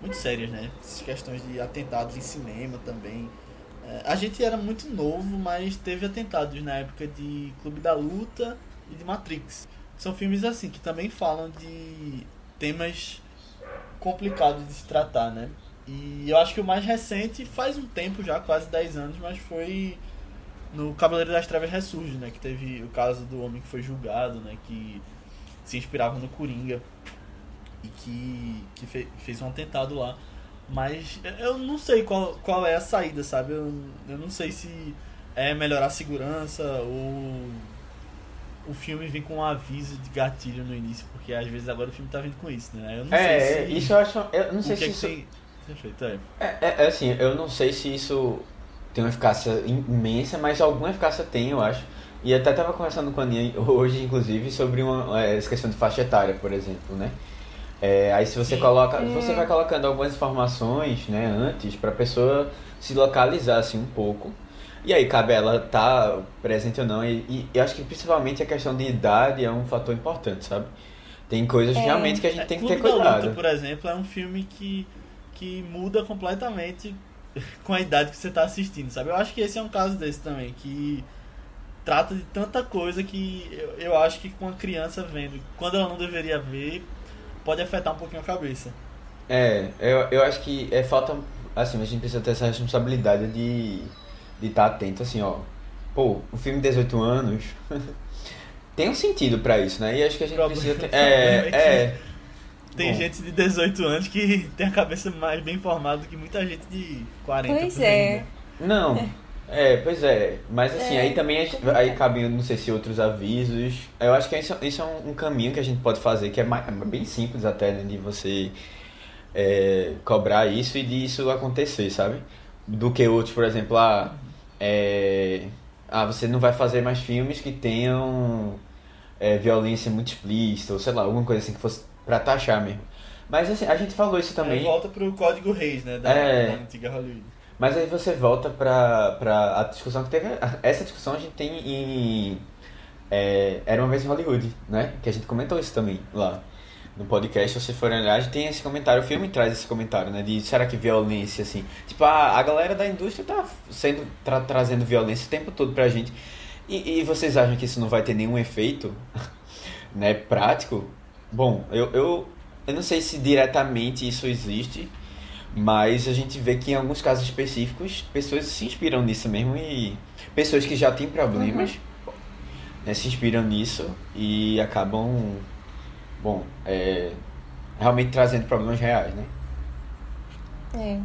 muito sérias, né? Essas questões de atentados em cinema também. É, a gente era muito novo, mas teve atentados na época de Clube da Luta e de Matrix. São filmes assim que também falam de temas complicados de se tratar, né? E eu acho que o mais recente faz um tempo já, quase 10 anos, mas foi no Cavaleiro das Trevas Ressurge, né? Que teve o caso do homem que foi julgado, né? Que se inspirava no Coringa e que, que fe- fez um atentado lá. Mas eu não sei qual, qual é a saída, sabe? Eu, eu não sei se é melhorar a segurança ou o filme vir com um aviso de gatilho no início, porque às vezes agora o filme tá vindo com isso, né? Eu não É, sei se. isso eu acho. Eu não sei se é isso. tem feito, é. É, é, é assim, eu não sei se isso tem uma eficácia imensa, mas alguma eficácia tem, eu acho. E até tava conversando com a Aninha hoje, inclusive, sobre uma, é, essa questão de faixa etária, por exemplo, né? É, aí se você Sim. coloca, Hum. você vai colocando algumas informações, né, antes, pra pessoa se localizar assim um pouco. E aí cabe ela estar presente ou não. E, e eu acho que principalmente a questão de idade é um fator importante, sabe? Tem coisas É. realmente que a gente É, tem que Clube ter da cuidado. Luta, por exemplo, é um filme que, que muda completamente com a idade que você tá assistindo, sabe? Eu acho que esse é um caso desse também, que trata de tanta coisa que eu, eu acho que com a criança vendo, quando ela não deveria ver, pode afetar um pouquinho a cabeça. É, eu, eu acho que é falta. Assim, a gente precisa ter essa responsabilidade de de estar atento, assim, ó. Pô, um filme de 18 anos tem um sentido pra isso, né? E acho que a gente Problema- precisa ter. É, é que- é. tem Bom. gente de 18 anos que tem a cabeça mais bem formada do que muita gente de 40. Pois aí, é. né? Não. É, pois é. Mas assim, É, aí também complicado. aí cabem, não sei se outros avisos. Eu acho que isso, isso é um, um caminho que a gente pode fazer, que é mais, bem simples até, né? De você é, cobrar isso e de isso acontecer, sabe? Do que outros, por exemplo, ah, é, ah você não vai fazer mais filmes que tenham é, violência muito explícita, ou sei lá, alguma coisa assim que fosse pra taxar mesmo. Mas assim, a gente falou isso também. volta pro Código Reis, né? Da, É. da antiga Hollywood. Mas aí você volta pra a discussão que teve. Essa discussão a gente tem em. é, Era uma vez em Hollywood, né? Que a gente comentou isso também lá. No podcast, se vocês forem olhar, a gente tem esse comentário, o filme traz esse comentário, né? De será que violência, assim. Tipo, a, a galera da indústria tá sendo, tra- trazendo violência o tempo todo pra gente. E, e vocês acham que isso não vai ter nenhum efeito, né? Prático? Bom, eu, eu, eu não sei se diretamente isso existe, mas a gente vê que em alguns casos específicos, pessoas se inspiram nisso mesmo e pessoas que já têm problemas né, se inspiram nisso e acabam, bom, é, realmente trazendo problemas reais, né? É.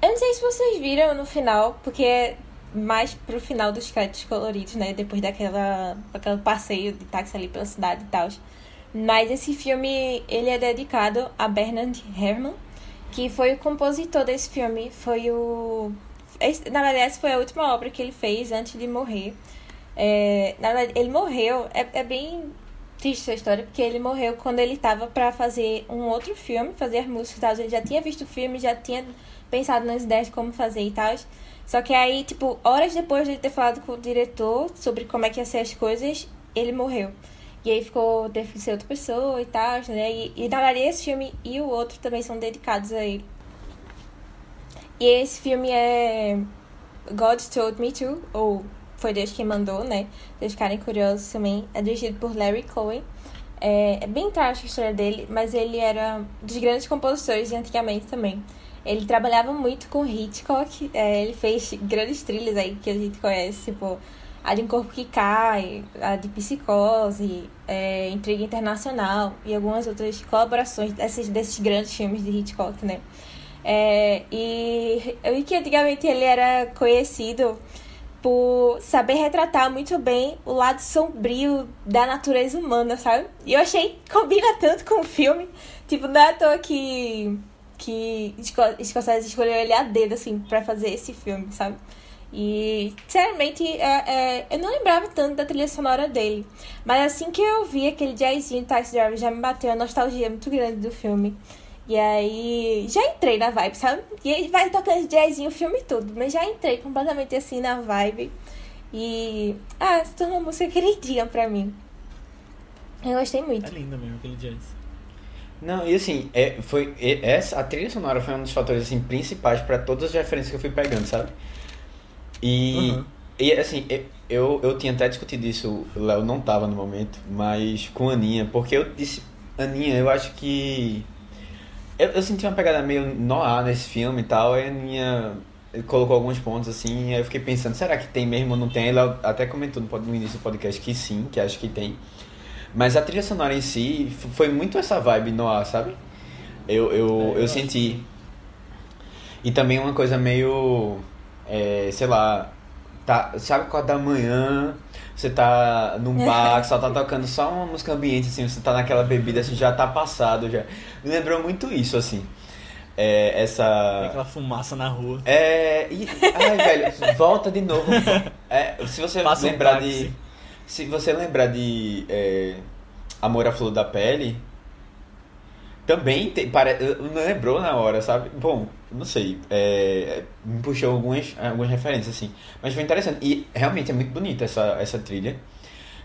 Eu não sei se vocês viram no final, porque é mais pro final dos créditos coloridos, né? Depois daquela aquele passeio de táxi ali pela cidade e tal. Mas esse filme, ele é dedicado a Bernard Herrmann, que foi o compositor desse filme. Foi o... na verdade, foi a última obra que ele fez antes de morrer. É, na verdade, ele morreu... É, é bem triste essa história, porque ele morreu quando ele tava pra fazer um outro filme, fazer música e tal. Ele já tinha visto o filme, já tinha pensado nas ideias de como fazer e tal. Só que aí, tipo, horas depois de ele ter falado com o diretor sobre como é que ia ser as coisas, ele morreu. E aí ficou, que ser outra pessoa e tal, né? E, e na verdade esse filme e o outro também são dedicados a ele. E esse filme é God Told Me To, ou Foi Deus Quem Mandou, né? Se vocês ficarem curiosos também. É dirigido por Larry Cohen. É, é bem trágica a história dele, mas ele era dos grandes compositores de antigamente também. Ele trabalhava muito com Hitchcock, é, ele fez grandes trilhas aí que a gente conhece, tipo a de Um Corpo que Cai, a de Psicose, é, Intriga Internacional e algumas outras colaborações desses, desses grandes filmes de Hitchcock, né? É, e vi que antigamente ele era conhecido por saber retratar muito bem o lado sombrio da natureza humana, sabe? E eu achei combina tanto com o filme. Tipo, não é à toa que, que Sco- Scorsese escolheu ele a dedo, assim, pra fazer esse filme, sabe? E, sinceramente, é, é, eu não lembrava tanto da trilha sonora dele. Mas assim que eu vi aquele jazzinho Taxi Driver, já me bateu uma nostalgia muito grande do filme. E aí, já entrei na vibe, sabe? E vai tocando jazzinho o filme todo. Mas já entrei completamente assim na vibe. E, ah, se tornou uma música queridinha pra mim. Eu gostei É muito. lindo mesmo aquele jazz. Não, e assim, é, foi, e- essa, a trilha sonora foi um dos fatores assim, principais pra todas as referências que eu fui pegando, sabe? E, Uhum. e assim, e- eu, eu tinha até discutido isso, o Léo não tava no momento, mas com a Aninha, porque eu disse, Aninha, eu acho que. Eu, eu senti uma pegada meio noir nesse filme e tal, a Aninha colocou alguns pontos assim, aí eu fiquei pensando, será que tem mesmo ou não tem? Ela até comentou no, início do podcast que sim, que acho que tem. Mas a trilha sonora em si foi muito essa vibe noir, sabe? Eu, eu, É, eu eu senti. E também uma coisa meio. É, sei lá. Tá, sabe qual da manhã? Você tá num bar, que só tá tocando só uma música ambiente, assim, você tá naquela bebida, assim, já tá passado, já. Me lembrou muito isso, assim. É, Tem essa. aquela fumaça na rua. É. E, ai, velho, volta de novo. É, se você Passa um lembrar táxi. de. Se você lembrar de é, Amor à Flor da Pele, também tem, pare, não lembrou na hora, sabe? Bom, não sei, é, me puxou algumas, algumas referências, assim. Mas foi interessante. E realmente é muito bonita essa, essa trilha.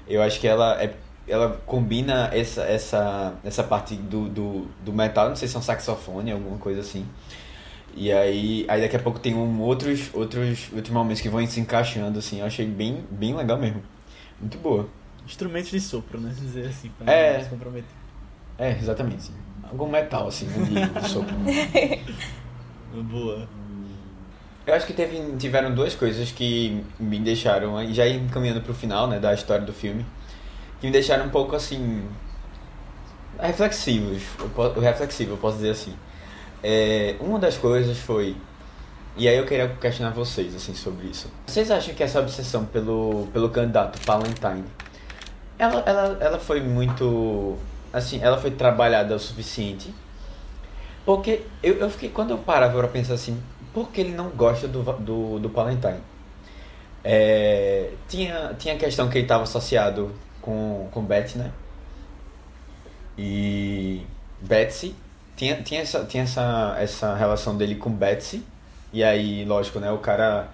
Eu acho que ela, é, ela combina essa, essa, essa parte do, do, do metal, não sei se é um saxofone, alguma coisa assim. E aí, aí daqui a pouco tem um, outros, outros, outros momentos que vão se encaixando, assim. Eu achei bem, bem legal mesmo. Muito boa. Instrumentos de sopro, né? Dizer assim, pra É. não se comprometer. É, exatamente. Sim. Algum metal, assim, de, de sopro. Boa. Eu acho que teve, tiveram duas coisas que me deixaram, aí já encaminhando pro final, né, da história do filme, que me deixaram um pouco assim. reflexivos, eu po- reflexivo, eu posso dizer assim. É, uma das coisas foi, e aí eu queria questionar vocês assim sobre isso. Vocês acham que essa obsessão pelo, pelo candidato Palantine, ela, ela, ela foi muito, assim, ela foi trabalhada o suficiente? Porque eu, eu fiquei, quando eu parava pra pensar assim, por que ele não gosta do, do, do Palantine? É, tinha, tinha a questão que ele estava associado com, com Betsy, né? E Betsy tinha, tinha, essa, tinha essa, essa relação dele com Betsy. E aí, lógico, né? O cara.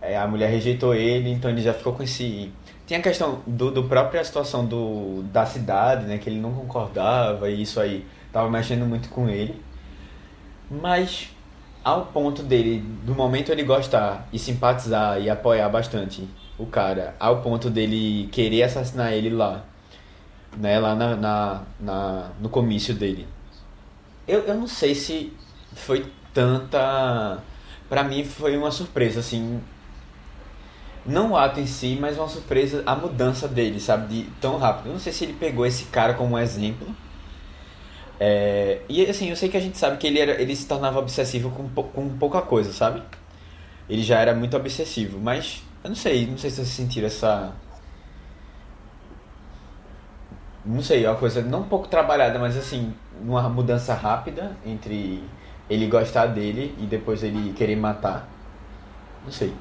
é, a mulher rejeitou ele, então ele já ficou com esse. Tinha a questão do, do própria situação do, da cidade, né? Que ele não concordava e isso aí tava mexendo muito com ele. Mas ao ponto dele, do momento ele gostar e simpatizar e apoiar bastante o cara, ao ponto dele querer assassinar ele lá, né, lá na, na, na- no comício dele. Eu, eu não sei se foi tanta. Pra mim foi uma surpresa, assim. Não o ato em si, mas uma surpresa a mudança dele, sabe? De, tão rápido. Eu não sei se ele pegou esse cara como um exemplo. É, e assim, eu sei que a gente sabe que ele, era, ele se tornava obsessivo com, com pouca coisa, sabe? Ele já era muito obsessivo, mas eu não sei, não sei se vocês sentiram essa. Não sei, é uma coisa não um pouco trabalhada, mas assim, uma mudança rápida entre ele gostar dele e depois ele querer matar. Não sei.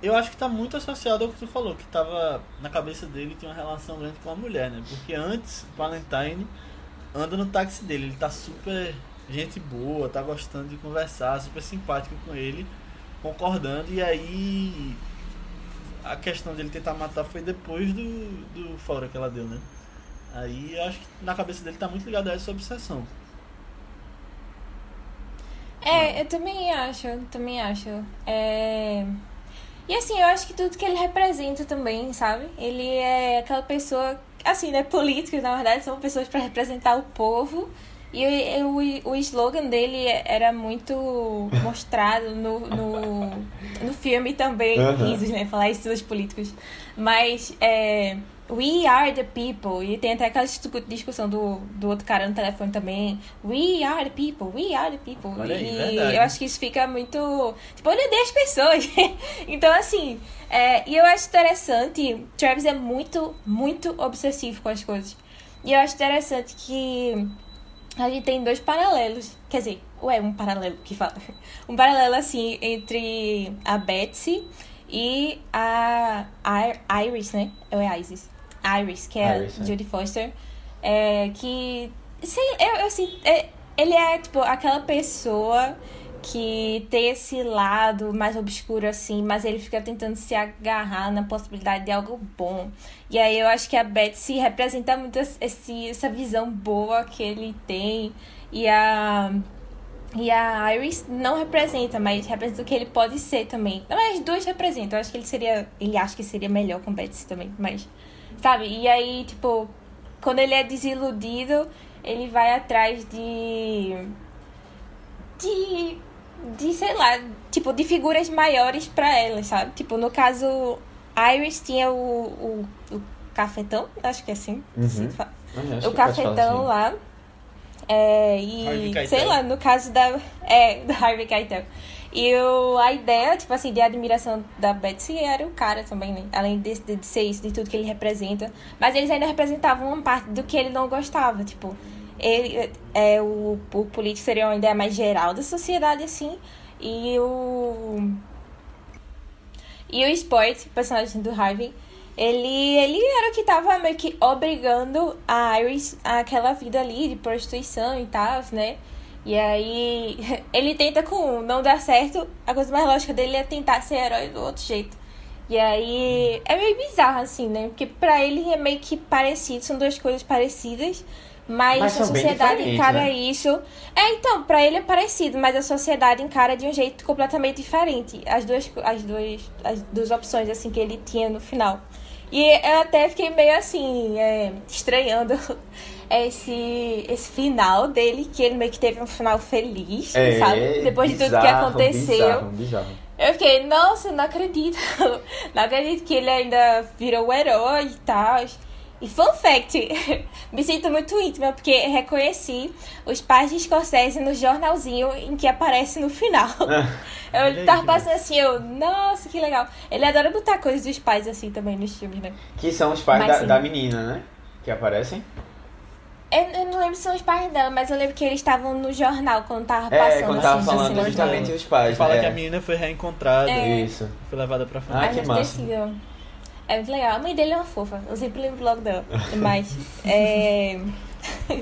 Eu acho que tá muito associado ao que tu falou, que tava na cabeça dele tinha uma relação grande com a mulher, né? Porque antes Valentine anda no táxi dele, ele tá super gente boa, tá gostando de conversar, super simpático com ele, concordando, e aí a questão dele tentar matar foi depois do, do fora que ela deu, né? Aí eu acho que na cabeça dele tá muito ligado a essa obsessão. É, eu também acho, eu também acho. É... E assim, eu acho que tudo que ele representa também, sabe? Ele é aquela pessoa, assim, né? Políticos, na verdade, são pessoas para representar o povo. E o, o, o slogan dele era muito mostrado no, no, no filme também, Aham. risos, né? Falar isso dos políticos. Mas é, We are the people. E tem até aquela discu- discussão do, do outro cara no telefone também. We are the people, we are the people. Olha e eu acho que isso fica muito. Tipo, ele odeia as pessoas. então, assim. é, e eu acho interessante. Travis é muito, muito obsessivo com as coisas. E eu acho interessante que a gente tem dois paralelos. Quer dizer, ué, um paralelo que fala. Um paralelo, assim, entre a Betsy e a Iris, né? Ou é Isis? Iris, que é Iris, a é. Foster. É, que. Sei, eu, eu assim, é, ele é, tipo, aquela pessoa que tem esse lado mais obscuro, assim, mas ele fica tentando se agarrar na possibilidade de algo bom. E aí eu acho que a Betsy representa muito esse, essa visão boa que ele tem. E a. E a Iris não representa, mas representa o que ele pode ser também. Não, as duas representam. Eu acho que ele seria. Ele acha que seria melhor com Betsy também, mas. Sabe? E aí, tipo, quando ele é desiludido, ele vai atrás de. De. De, sei lá, tipo, de figuras maiores pra ela, sabe? Tipo, no caso, Iris tinha o, o, o cafetão, acho que é assim. Uhum. se fala Mas acho o cafetão assim. lá. É, Harvey e sei lá, no caso da. É, do Harvey Keitel. E o, a ideia, tipo assim, de admiração da Betsy era o cara também, né? Além de, de ser isso, de tudo que ele representa. Mas eles ainda representavam uma parte do que ele não gostava. Tipo, ele, é, o, o político seria uma ideia mais geral da sociedade, assim. E o. E o Sport, o personagem do Harvey, ele, ele era o que tava meio que obrigando a Iris àquela vida ali de prostituição e tal, né? E aí ele tenta com um, não dá certo, a coisa mais lógica dele é tentar ser herói do outro jeito. E aí é meio bizarro, assim, né? Porque pra ele é meio que parecido, são duas coisas parecidas, mas, Mas a sociedade encara né? isso. É, então, pra ele é parecido, mas a sociedade encara de um jeito completamente diferente. As duas, as duas, as duas opções, assim, que ele tinha no final. E eu até fiquei meio assim, é, estranhando esse, esse final dele, que ele meio que teve um final feliz, É, sabe? Depois de tudo que bizarro, aconteceu. Bizarro, bizarro. Eu fiquei, nossa, não acredito. Não acredito que ele ainda virou o herói e tal. E fun fact, me sinto muito íntima, porque reconheci os pais de Scorsese no jornalzinho em que aparece no final. eu Olha aí, tava passando assim, eu, nossa, que legal. Ele adora botar coisas dos pais assim também nos filmes, né? Que são os pais Mas da, da menina, né? Que aparecem. Eu, eu não lembro se são os pais dela, mas eu lembro que eles estavam no jornal quando tava É, passando quando tava assim, falando assim, justamente né? os pais. Fala é. que a menina foi reencontrada, É. Isso. foi levada pra Ah, família. Ai, que mas massa. decidiu. É muito legal. A mãe dele é uma fofa. Eu sempre lembro logo dela. Mas. É...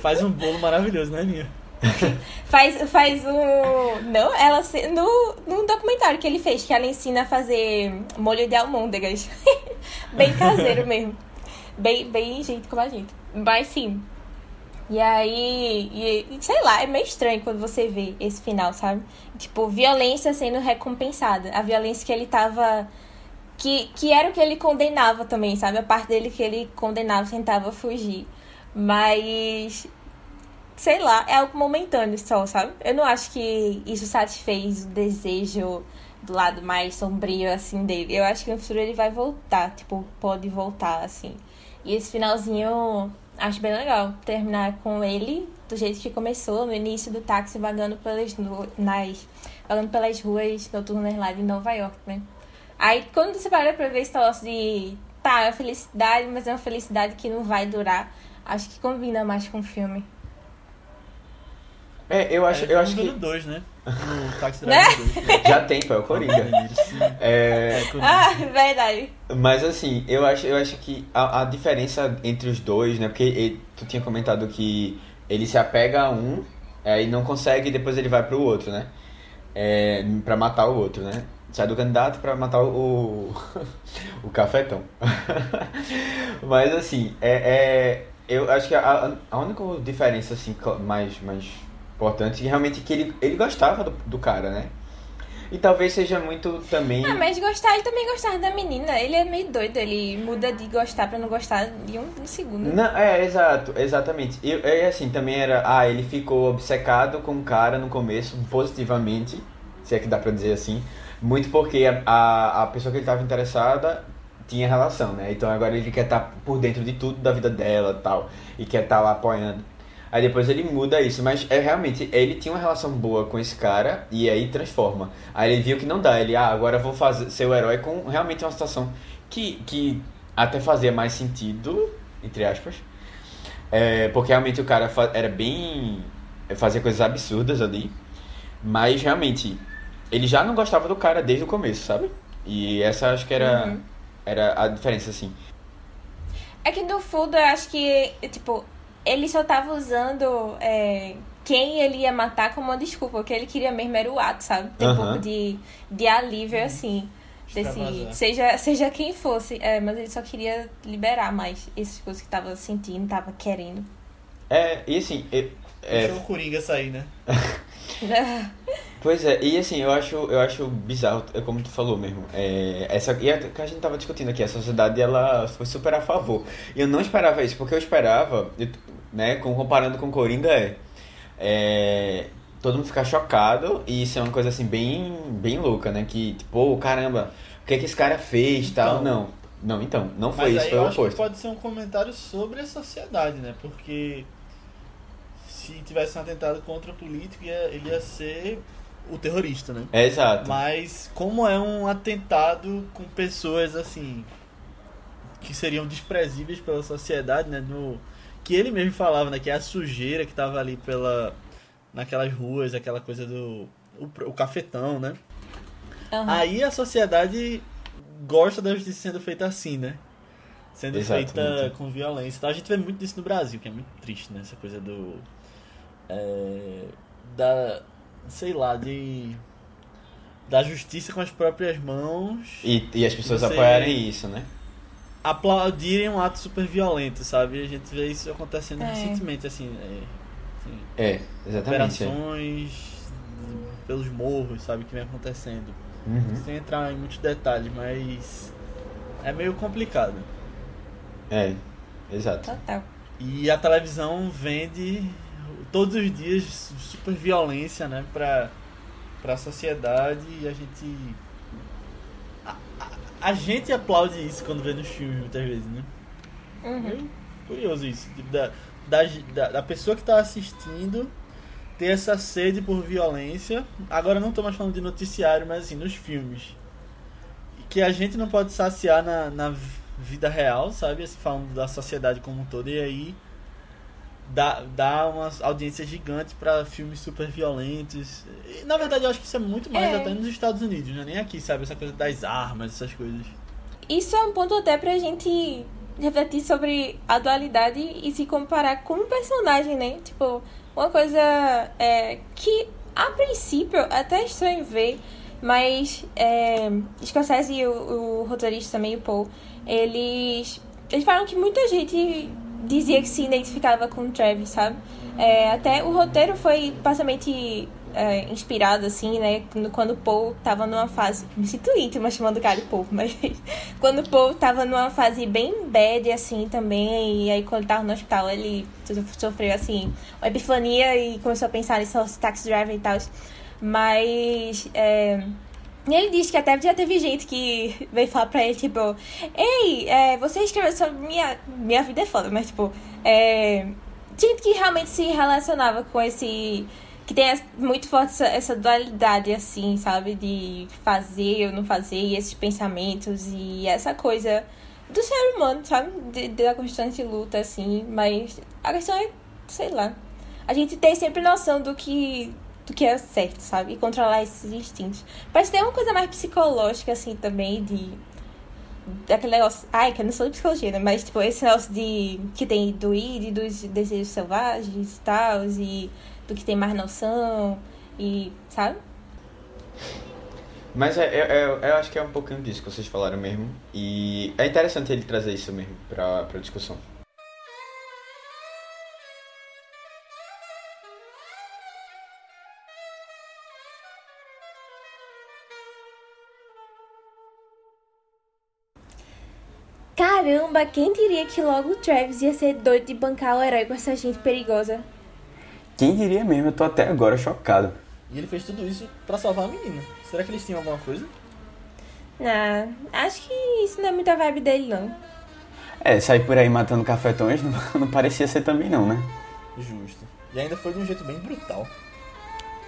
Faz um bolo maravilhoso, né, Aninha? Faz, faz um. Não, ela. se- No, no documentário que ele fez, que ela ensina a fazer molho de almôndegas. bem caseiro mesmo. Bem, bem gente como a gente. Mas sim. E aí. E, sei lá, é meio estranho quando você vê esse final, sabe? Tipo, violência sendo recompensada. A violência que ele tava. Que, que era o que ele condenava também, sabe? A parte dele que ele condenava, tentava fugir. Mas sei lá, é algo momentâneo só, sabe? Eu não acho que isso satisfez o desejo do lado mais sombrio, assim, dele. Eu acho que no futuro ele vai voltar, tipo, pode voltar, assim. E esse finalzinho, acho bem legal. Terminar com ele do jeito que começou, no início do táxi, vagando pelas, nas, vagando pelas ruas noturnas lá de Nova York, né? Aí, quando você para pra ver esse negócio de... Tá, é uma felicidade, mas é uma felicidade que não vai durar. Acho que combina mais com o filme. É, eu acho, É, eu acho que no 2, né? No Táxi Né? Driver 2. já tem, pô, é o Coringa. Sim. É, É, Coringa. Ah, verdade. Mas assim, eu acho, eu acho que a, a diferença entre os dois, né? Porque ele- tu tinha comentado que ele se apega a um é, e não consegue, e depois ele vai pro outro, né? É, pra matar o outro, né? Sai do candidato pra matar o, o cafetão. Mas assim, é, é, eu acho que a, a única diferença assim, mais, mais importante realmente que ele, ele gostava do, do cara, né? E talvez seja muito também. Ah, mas gostar, ele também gostava da menina. Ele é meio doido, ele muda de gostar pra não gostar de um, um segundo. Não, é, exato, exatamente. E é assim, também era. Ah, ele ficou obcecado com o cara no começo, positivamente, se é que dá pra dizer assim. Muito porque a, a, a pessoa que ele tava interessada tinha relação, né? Então agora ele quer estar por dentro de tudo da vida dela e tal. E quer estar lá apoiando. Aí depois ele muda isso, mas é realmente, ele tinha uma relação boa com esse cara e aí transforma. Aí ele viu que não dá, ele, ah, agora vou fazer, ser o herói com realmente uma situação que, que até fazia mais sentido, entre aspas. É, porque realmente o cara era bem. fazia coisas absurdas ali. Mas realmente, ele já não gostava do cara desde o começo, sabe? E essa acho que era, Uhum. era a diferença, assim. É que no fundo eu acho que, tipo, ele só tava usando é, quem ele ia matar como uma desculpa. O que ele queria mesmo era o ato, sabe? Ter um pouco de, de alívio, assim. Desse, Extravasar. seja, seja quem fosse. É, mas ele só queria liberar mais essas coisas que tava sentindo, tava querendo. É, e assim, eu- é, Deixou o Coringa sair, né? Pois é, e assim, eu acho, eu acho bizarro, é como tu falou mesmo. É, essa, e a, que a gente tava discutindo aqui, a sociedade ela foi super a favor. E eu não esperava isso, porque eu esperava, eu- né, com, comparando com Coringa, é, é todo mundo ficar chocado e isso é uma coisa assim bem, bem louca, né? Que, tipo, "Ô, caramba, o que é que esse cara fez tal? Então. Não, não, então, não foi isso, foi eu o acho que oposto. pode ser um comentário sobre a sociedade, né? Porque se tivesse um atentado contra o político, ia- ele ia ser o terrorista, né? É exato. Mas como é um atentado com pessoas assim que seriam desprezíveis pela sociedade, né? No que ele mesmo falava, né? Que é a sujeira que tava ali pela naquelas ruas, aquela coisa do o, o cafetão, né? Aham. Aí a sociedade gosta da justiça sendo feita assim, né? Sendo Exatamente. feita com violência. Então a gente vê muito disso no Brasil, que é muito triste, né? Essa coisa do. é, da. Sei lá, de. da justiça com as próprias mãos E, e as pessoas Você- apoiarem isso, né? aplaudirem um ato super violento, sabe? A gente vê isso acontecendo É. recentemente, assim. é, assim, É, exatamente. é. operações pelos morros, sabe? Que vem acontecendo. Uhum. Sem entrar em muitos detalhes, mas. é meio complicado. É, exato. Total. E a televisão vende todos os dias super violência, né, pra, pra sociedade e a gente. A, a- a gente aplaude isso quando vê nos filmes muitas vezes, né? Uhum. Eu curioso isso. Tipo, da, da, da pessoa que tá assistindo ter essa sede por violência. Agora não tô mais falando de noticiário, mas assim, nos filmes. Que a gente não pode saciar na, na vida real, sabe? Assim, falando da sociedade como um todo. E aí dá, dá umas audiências gigantes para filmes super violentos. E, na verdade, eu acho que isso é muito mais É. até nos Estados Unidos, né? Nem aqui, sabe? Essa coisa das armas, essas coisas. Isso é um ponto até pra gente refletir sobre a dualidade e se comparar com um personagem, né? Tipo, uma coisa é, que a princípio é até estranho ver, mas é, Scorsese e o, o roteirista também, o Paul, eles, eles falam que muita gente dizia que se identificava com o Travis, sabe? É, até o roteiro foi basicamente é, inspirado, assim, né? Quando- o Paul tava numa fase. Me sinto íntima chamando o cara de Paul, mas. quando o Paul tava numa fase bem bad, assim, também. E aí, quando tava no hospital, ele so- sofreu, assim, uma epifania e começou a pensar em seus taxi driver e tal. Mas. É... E ele disse que até já teve gente que veio falar pra ele, tipo, Ei, é, você escreveu sobre minha. Minha vida é foda, mas tipo. É, gente que realmente se relacionava com esse. Que tem muito forte essa, essa dualidade, assim, sabe? De fazer ou não fazer, e esses pensamentos e essa coisa do ser humano, sabe? De, da constante luta, assim. Mas a questão é, sei lá. A gente tem sempre noção do que. Do que é certo, sabe? E controlar esses instintos. Parece ter uma coisa mais psicológica, assim, também, de daquele negócio. Ai, que eu não sou de psicologia, né? Mas, tipo, esse negócio de. que tem do id, dos desejos selvagens e tal, e do que tem mais noção, e. sabe? Mas é, é- é- eu acho que é um pouquinho disso que vocês falaram mesmo. E é interessante ele trazer isso mesmo pra, pra discussão. Caramba, quem diria que logo o Travis ia ser doido de bancar o herói com essa gente perigosa? Quem diria mesmo? Eu tô até agora chocado. E ele fez tudo isso pra salvar a menina. Será que eles tinham alguma coisa? Ah, acho que isso não é muita vibe dele, não. É, sair por aí matando cafetões não, não parecia ser também não, né? Justo. E ainda foi de um jeito bem brutal.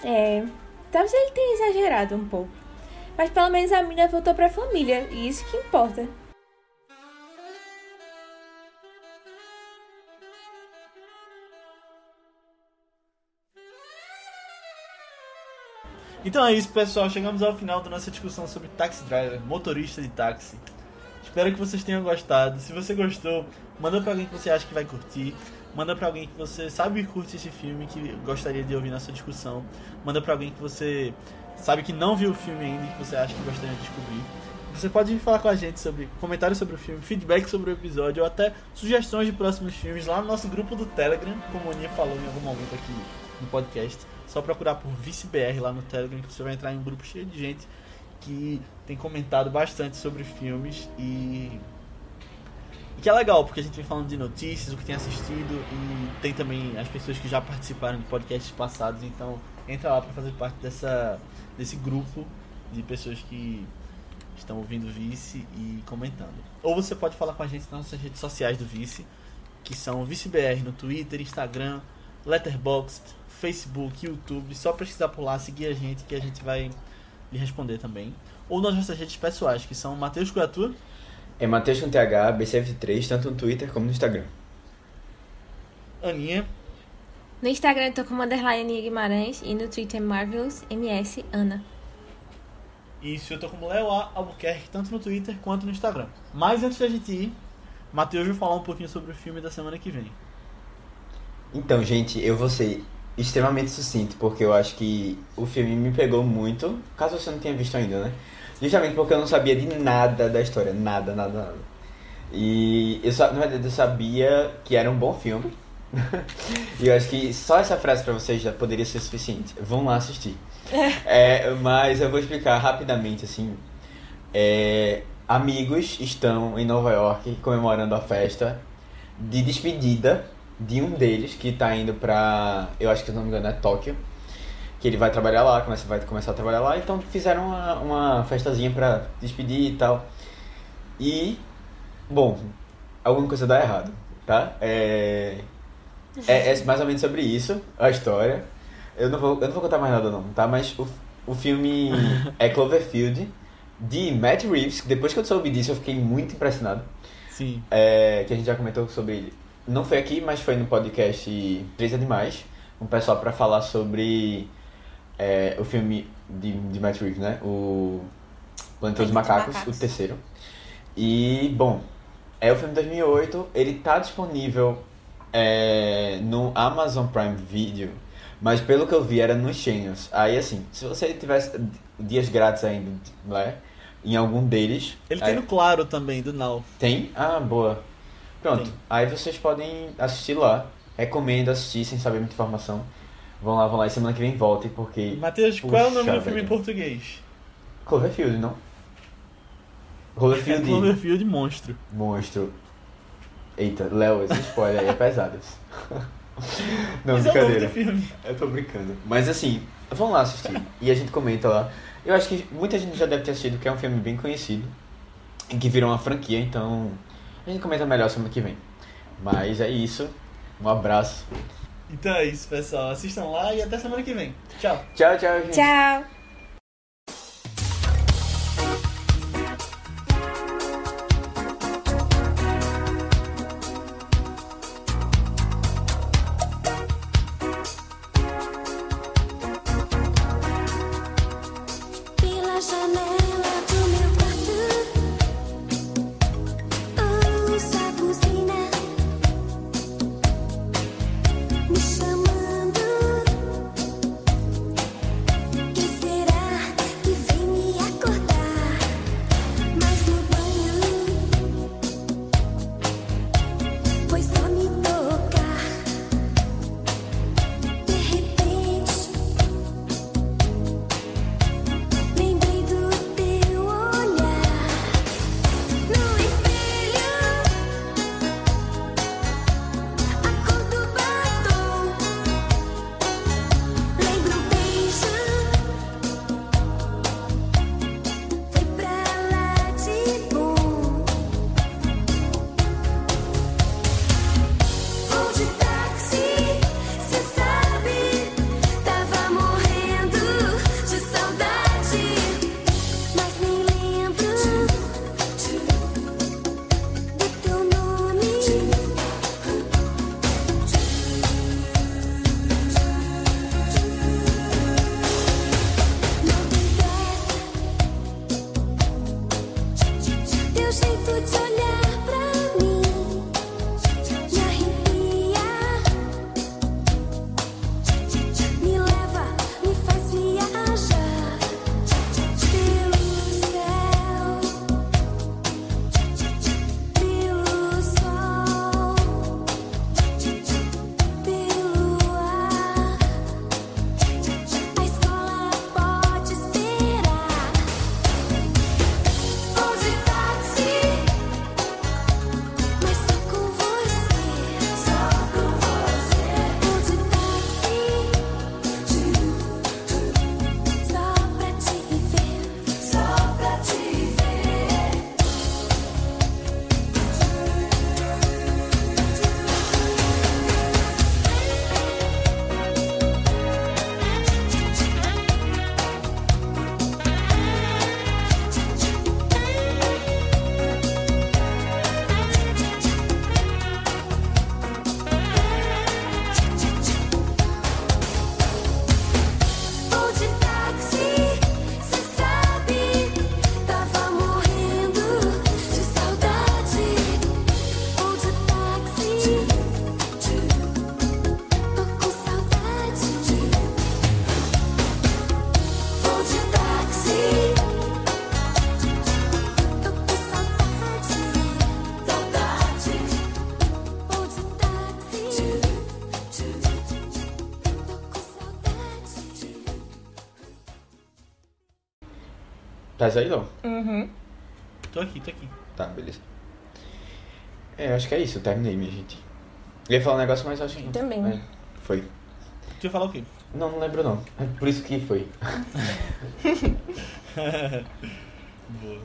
É, talvez ele tenha exagerado um pouco. Mas pelo menos a menina voltou pra família, e isso que importa. Então é isso, pessoal. Chegamos ao final da nossa discussão sobre taxi driver, motorista de táxi. Espero que vocês tenham gostado. Se você gostou, manda pra alguém que você acha que vai curtir. Manda pra alguém que você sabe que curte esse filme, que gostaria de ouvir nossa discussão. Manda pra alguém que você sabe que não viu o filme ainda e que você acha que gostaria de descobrir. Você pode vir falar com a gente sobre comentários sobre o filme, feedback sobre o episódio ou até sugestões de próximos filmes lá no nosso grupo do Telegram, como a Aninha falou em algum momento aqui no podcast. Só procurar por ViceBR lá no Telegram que você vai entrar em um grupo cheio de gente que tem comentado bastante sobre filmes e e que é legal, porque a gente vem falando de notícias, o que tem assistido e tem também as pessoas que já participaram de podcasts passados, então entra lá para fazer parte dessa, desse grupo de pessoas que estão ouvindo o Vice e comentando. Ou você pode falar com a gente nas nossas redes sociais do Vice, que são ViceBR no Twitter, Instagram, Letterboxd, Facebook, YouTube. Só pesquisar por lá, seguir a gente que a gente vai lhe responder também. Ou nas nossas redes pessoais, que são Matheus Coatua, É Matheus com TH, BCF3, tanto no Twitter como no Instagram. Aninha, No Instagram eu tô como underline Aninha Guimarães e no Twitter Marvelous MS Ana. E isso eu tô como Léo A. Albuquerque, tanto no Twitter quanto no Instagram. Mas antes da gente ir, Matheus vai falar um pouquinho sobre o filme da semana que vem. Então, gente, eu vou ser extremamente sucinto, porque eu acho que o filme me pegou muito, caso você não tenha visto ainda, né? Justamente porque eu não sabia de nada da história, nada, nada, nada. E eu só, na verdade, eu sabia que era um bom filme. e eu acho que só essa frase pra vocês já poderia ser suficiente. Vão lá assistir. É, mas eu vou explicar rapidamente, assim. É, amigos estão em Nova York comemorando a festa de despedida de um deles que tá indo pra. Eu acho que se não me engano é Tóquio. Que ele vai trabalhar lá, começa, vai começar a trabalhar lá, então fizeram uma, uma festazinha pra despedir e tal. E. Bom, alguma coisa dá errado. tá? É... é, é mais ou menos sobre isso, a história. Eu não vou, eu não vou contar mais nada não, tá? Mas o, o filme é Cloverfield, de Matt Reeves. Depois que eu soube disso, eu fiquei muito impressionado. Sim. É, que a gente já comentou sobre ele. Não foi aqui, mas foi no podcast Três Animais. Um pessoal pra falar sobre é, o filme de, de Matt Reeves, né? O Planeta dos Planeta dos Macacos, Macacos. o terceiro. E, bom, é o filme de 2008. Ele tá disponível é, no Amazon Prime Video. Mas pelo que eu vi, era nos channels. Aí, assim, se você tivesse dias grátis ainda, né? Em algum deles... Ele aí- tem no Claro também, do Now. tem? Ah, boa. Pronto. Tem. Aí vocês podem assistir lá. Recomendo assistir sem saber muita informação. Vão lá, vão lá. E semana que vem voltem, porque... Matheus, qual é o nome Puxa, do filme em velho. português? Cloverfield, não? É Cloverfield. Cloverfield Monstro. Monstro. Eita, Léo, esse spoiler aí é pesado. não, Mas é nome brincadeira. do filme. Eu tô brincando. Mas assim, vão lá assistir. e a gente comenta lá. Eu acho que muita gente já deve ter assistido, que é um filme bem conhecido. E que virou uma franquia, então a gente comenta melhor semana que vem. Mas é isso. Um abraço. Então é isso, pessoal. Assistam lá e até semana que vem. Tchau. Tchau, tchau, gente. Tchau! Aí, não? Uhum. Tô aqui, tô aqui. Tá, beleza. É, acho que é isso. Eu terminei, minha gente. Eu ia falar um negócio, mas acho que... Também. É, foi. Tu ia falar o quê? Não, não lembro não. É por isso que foi. Boa.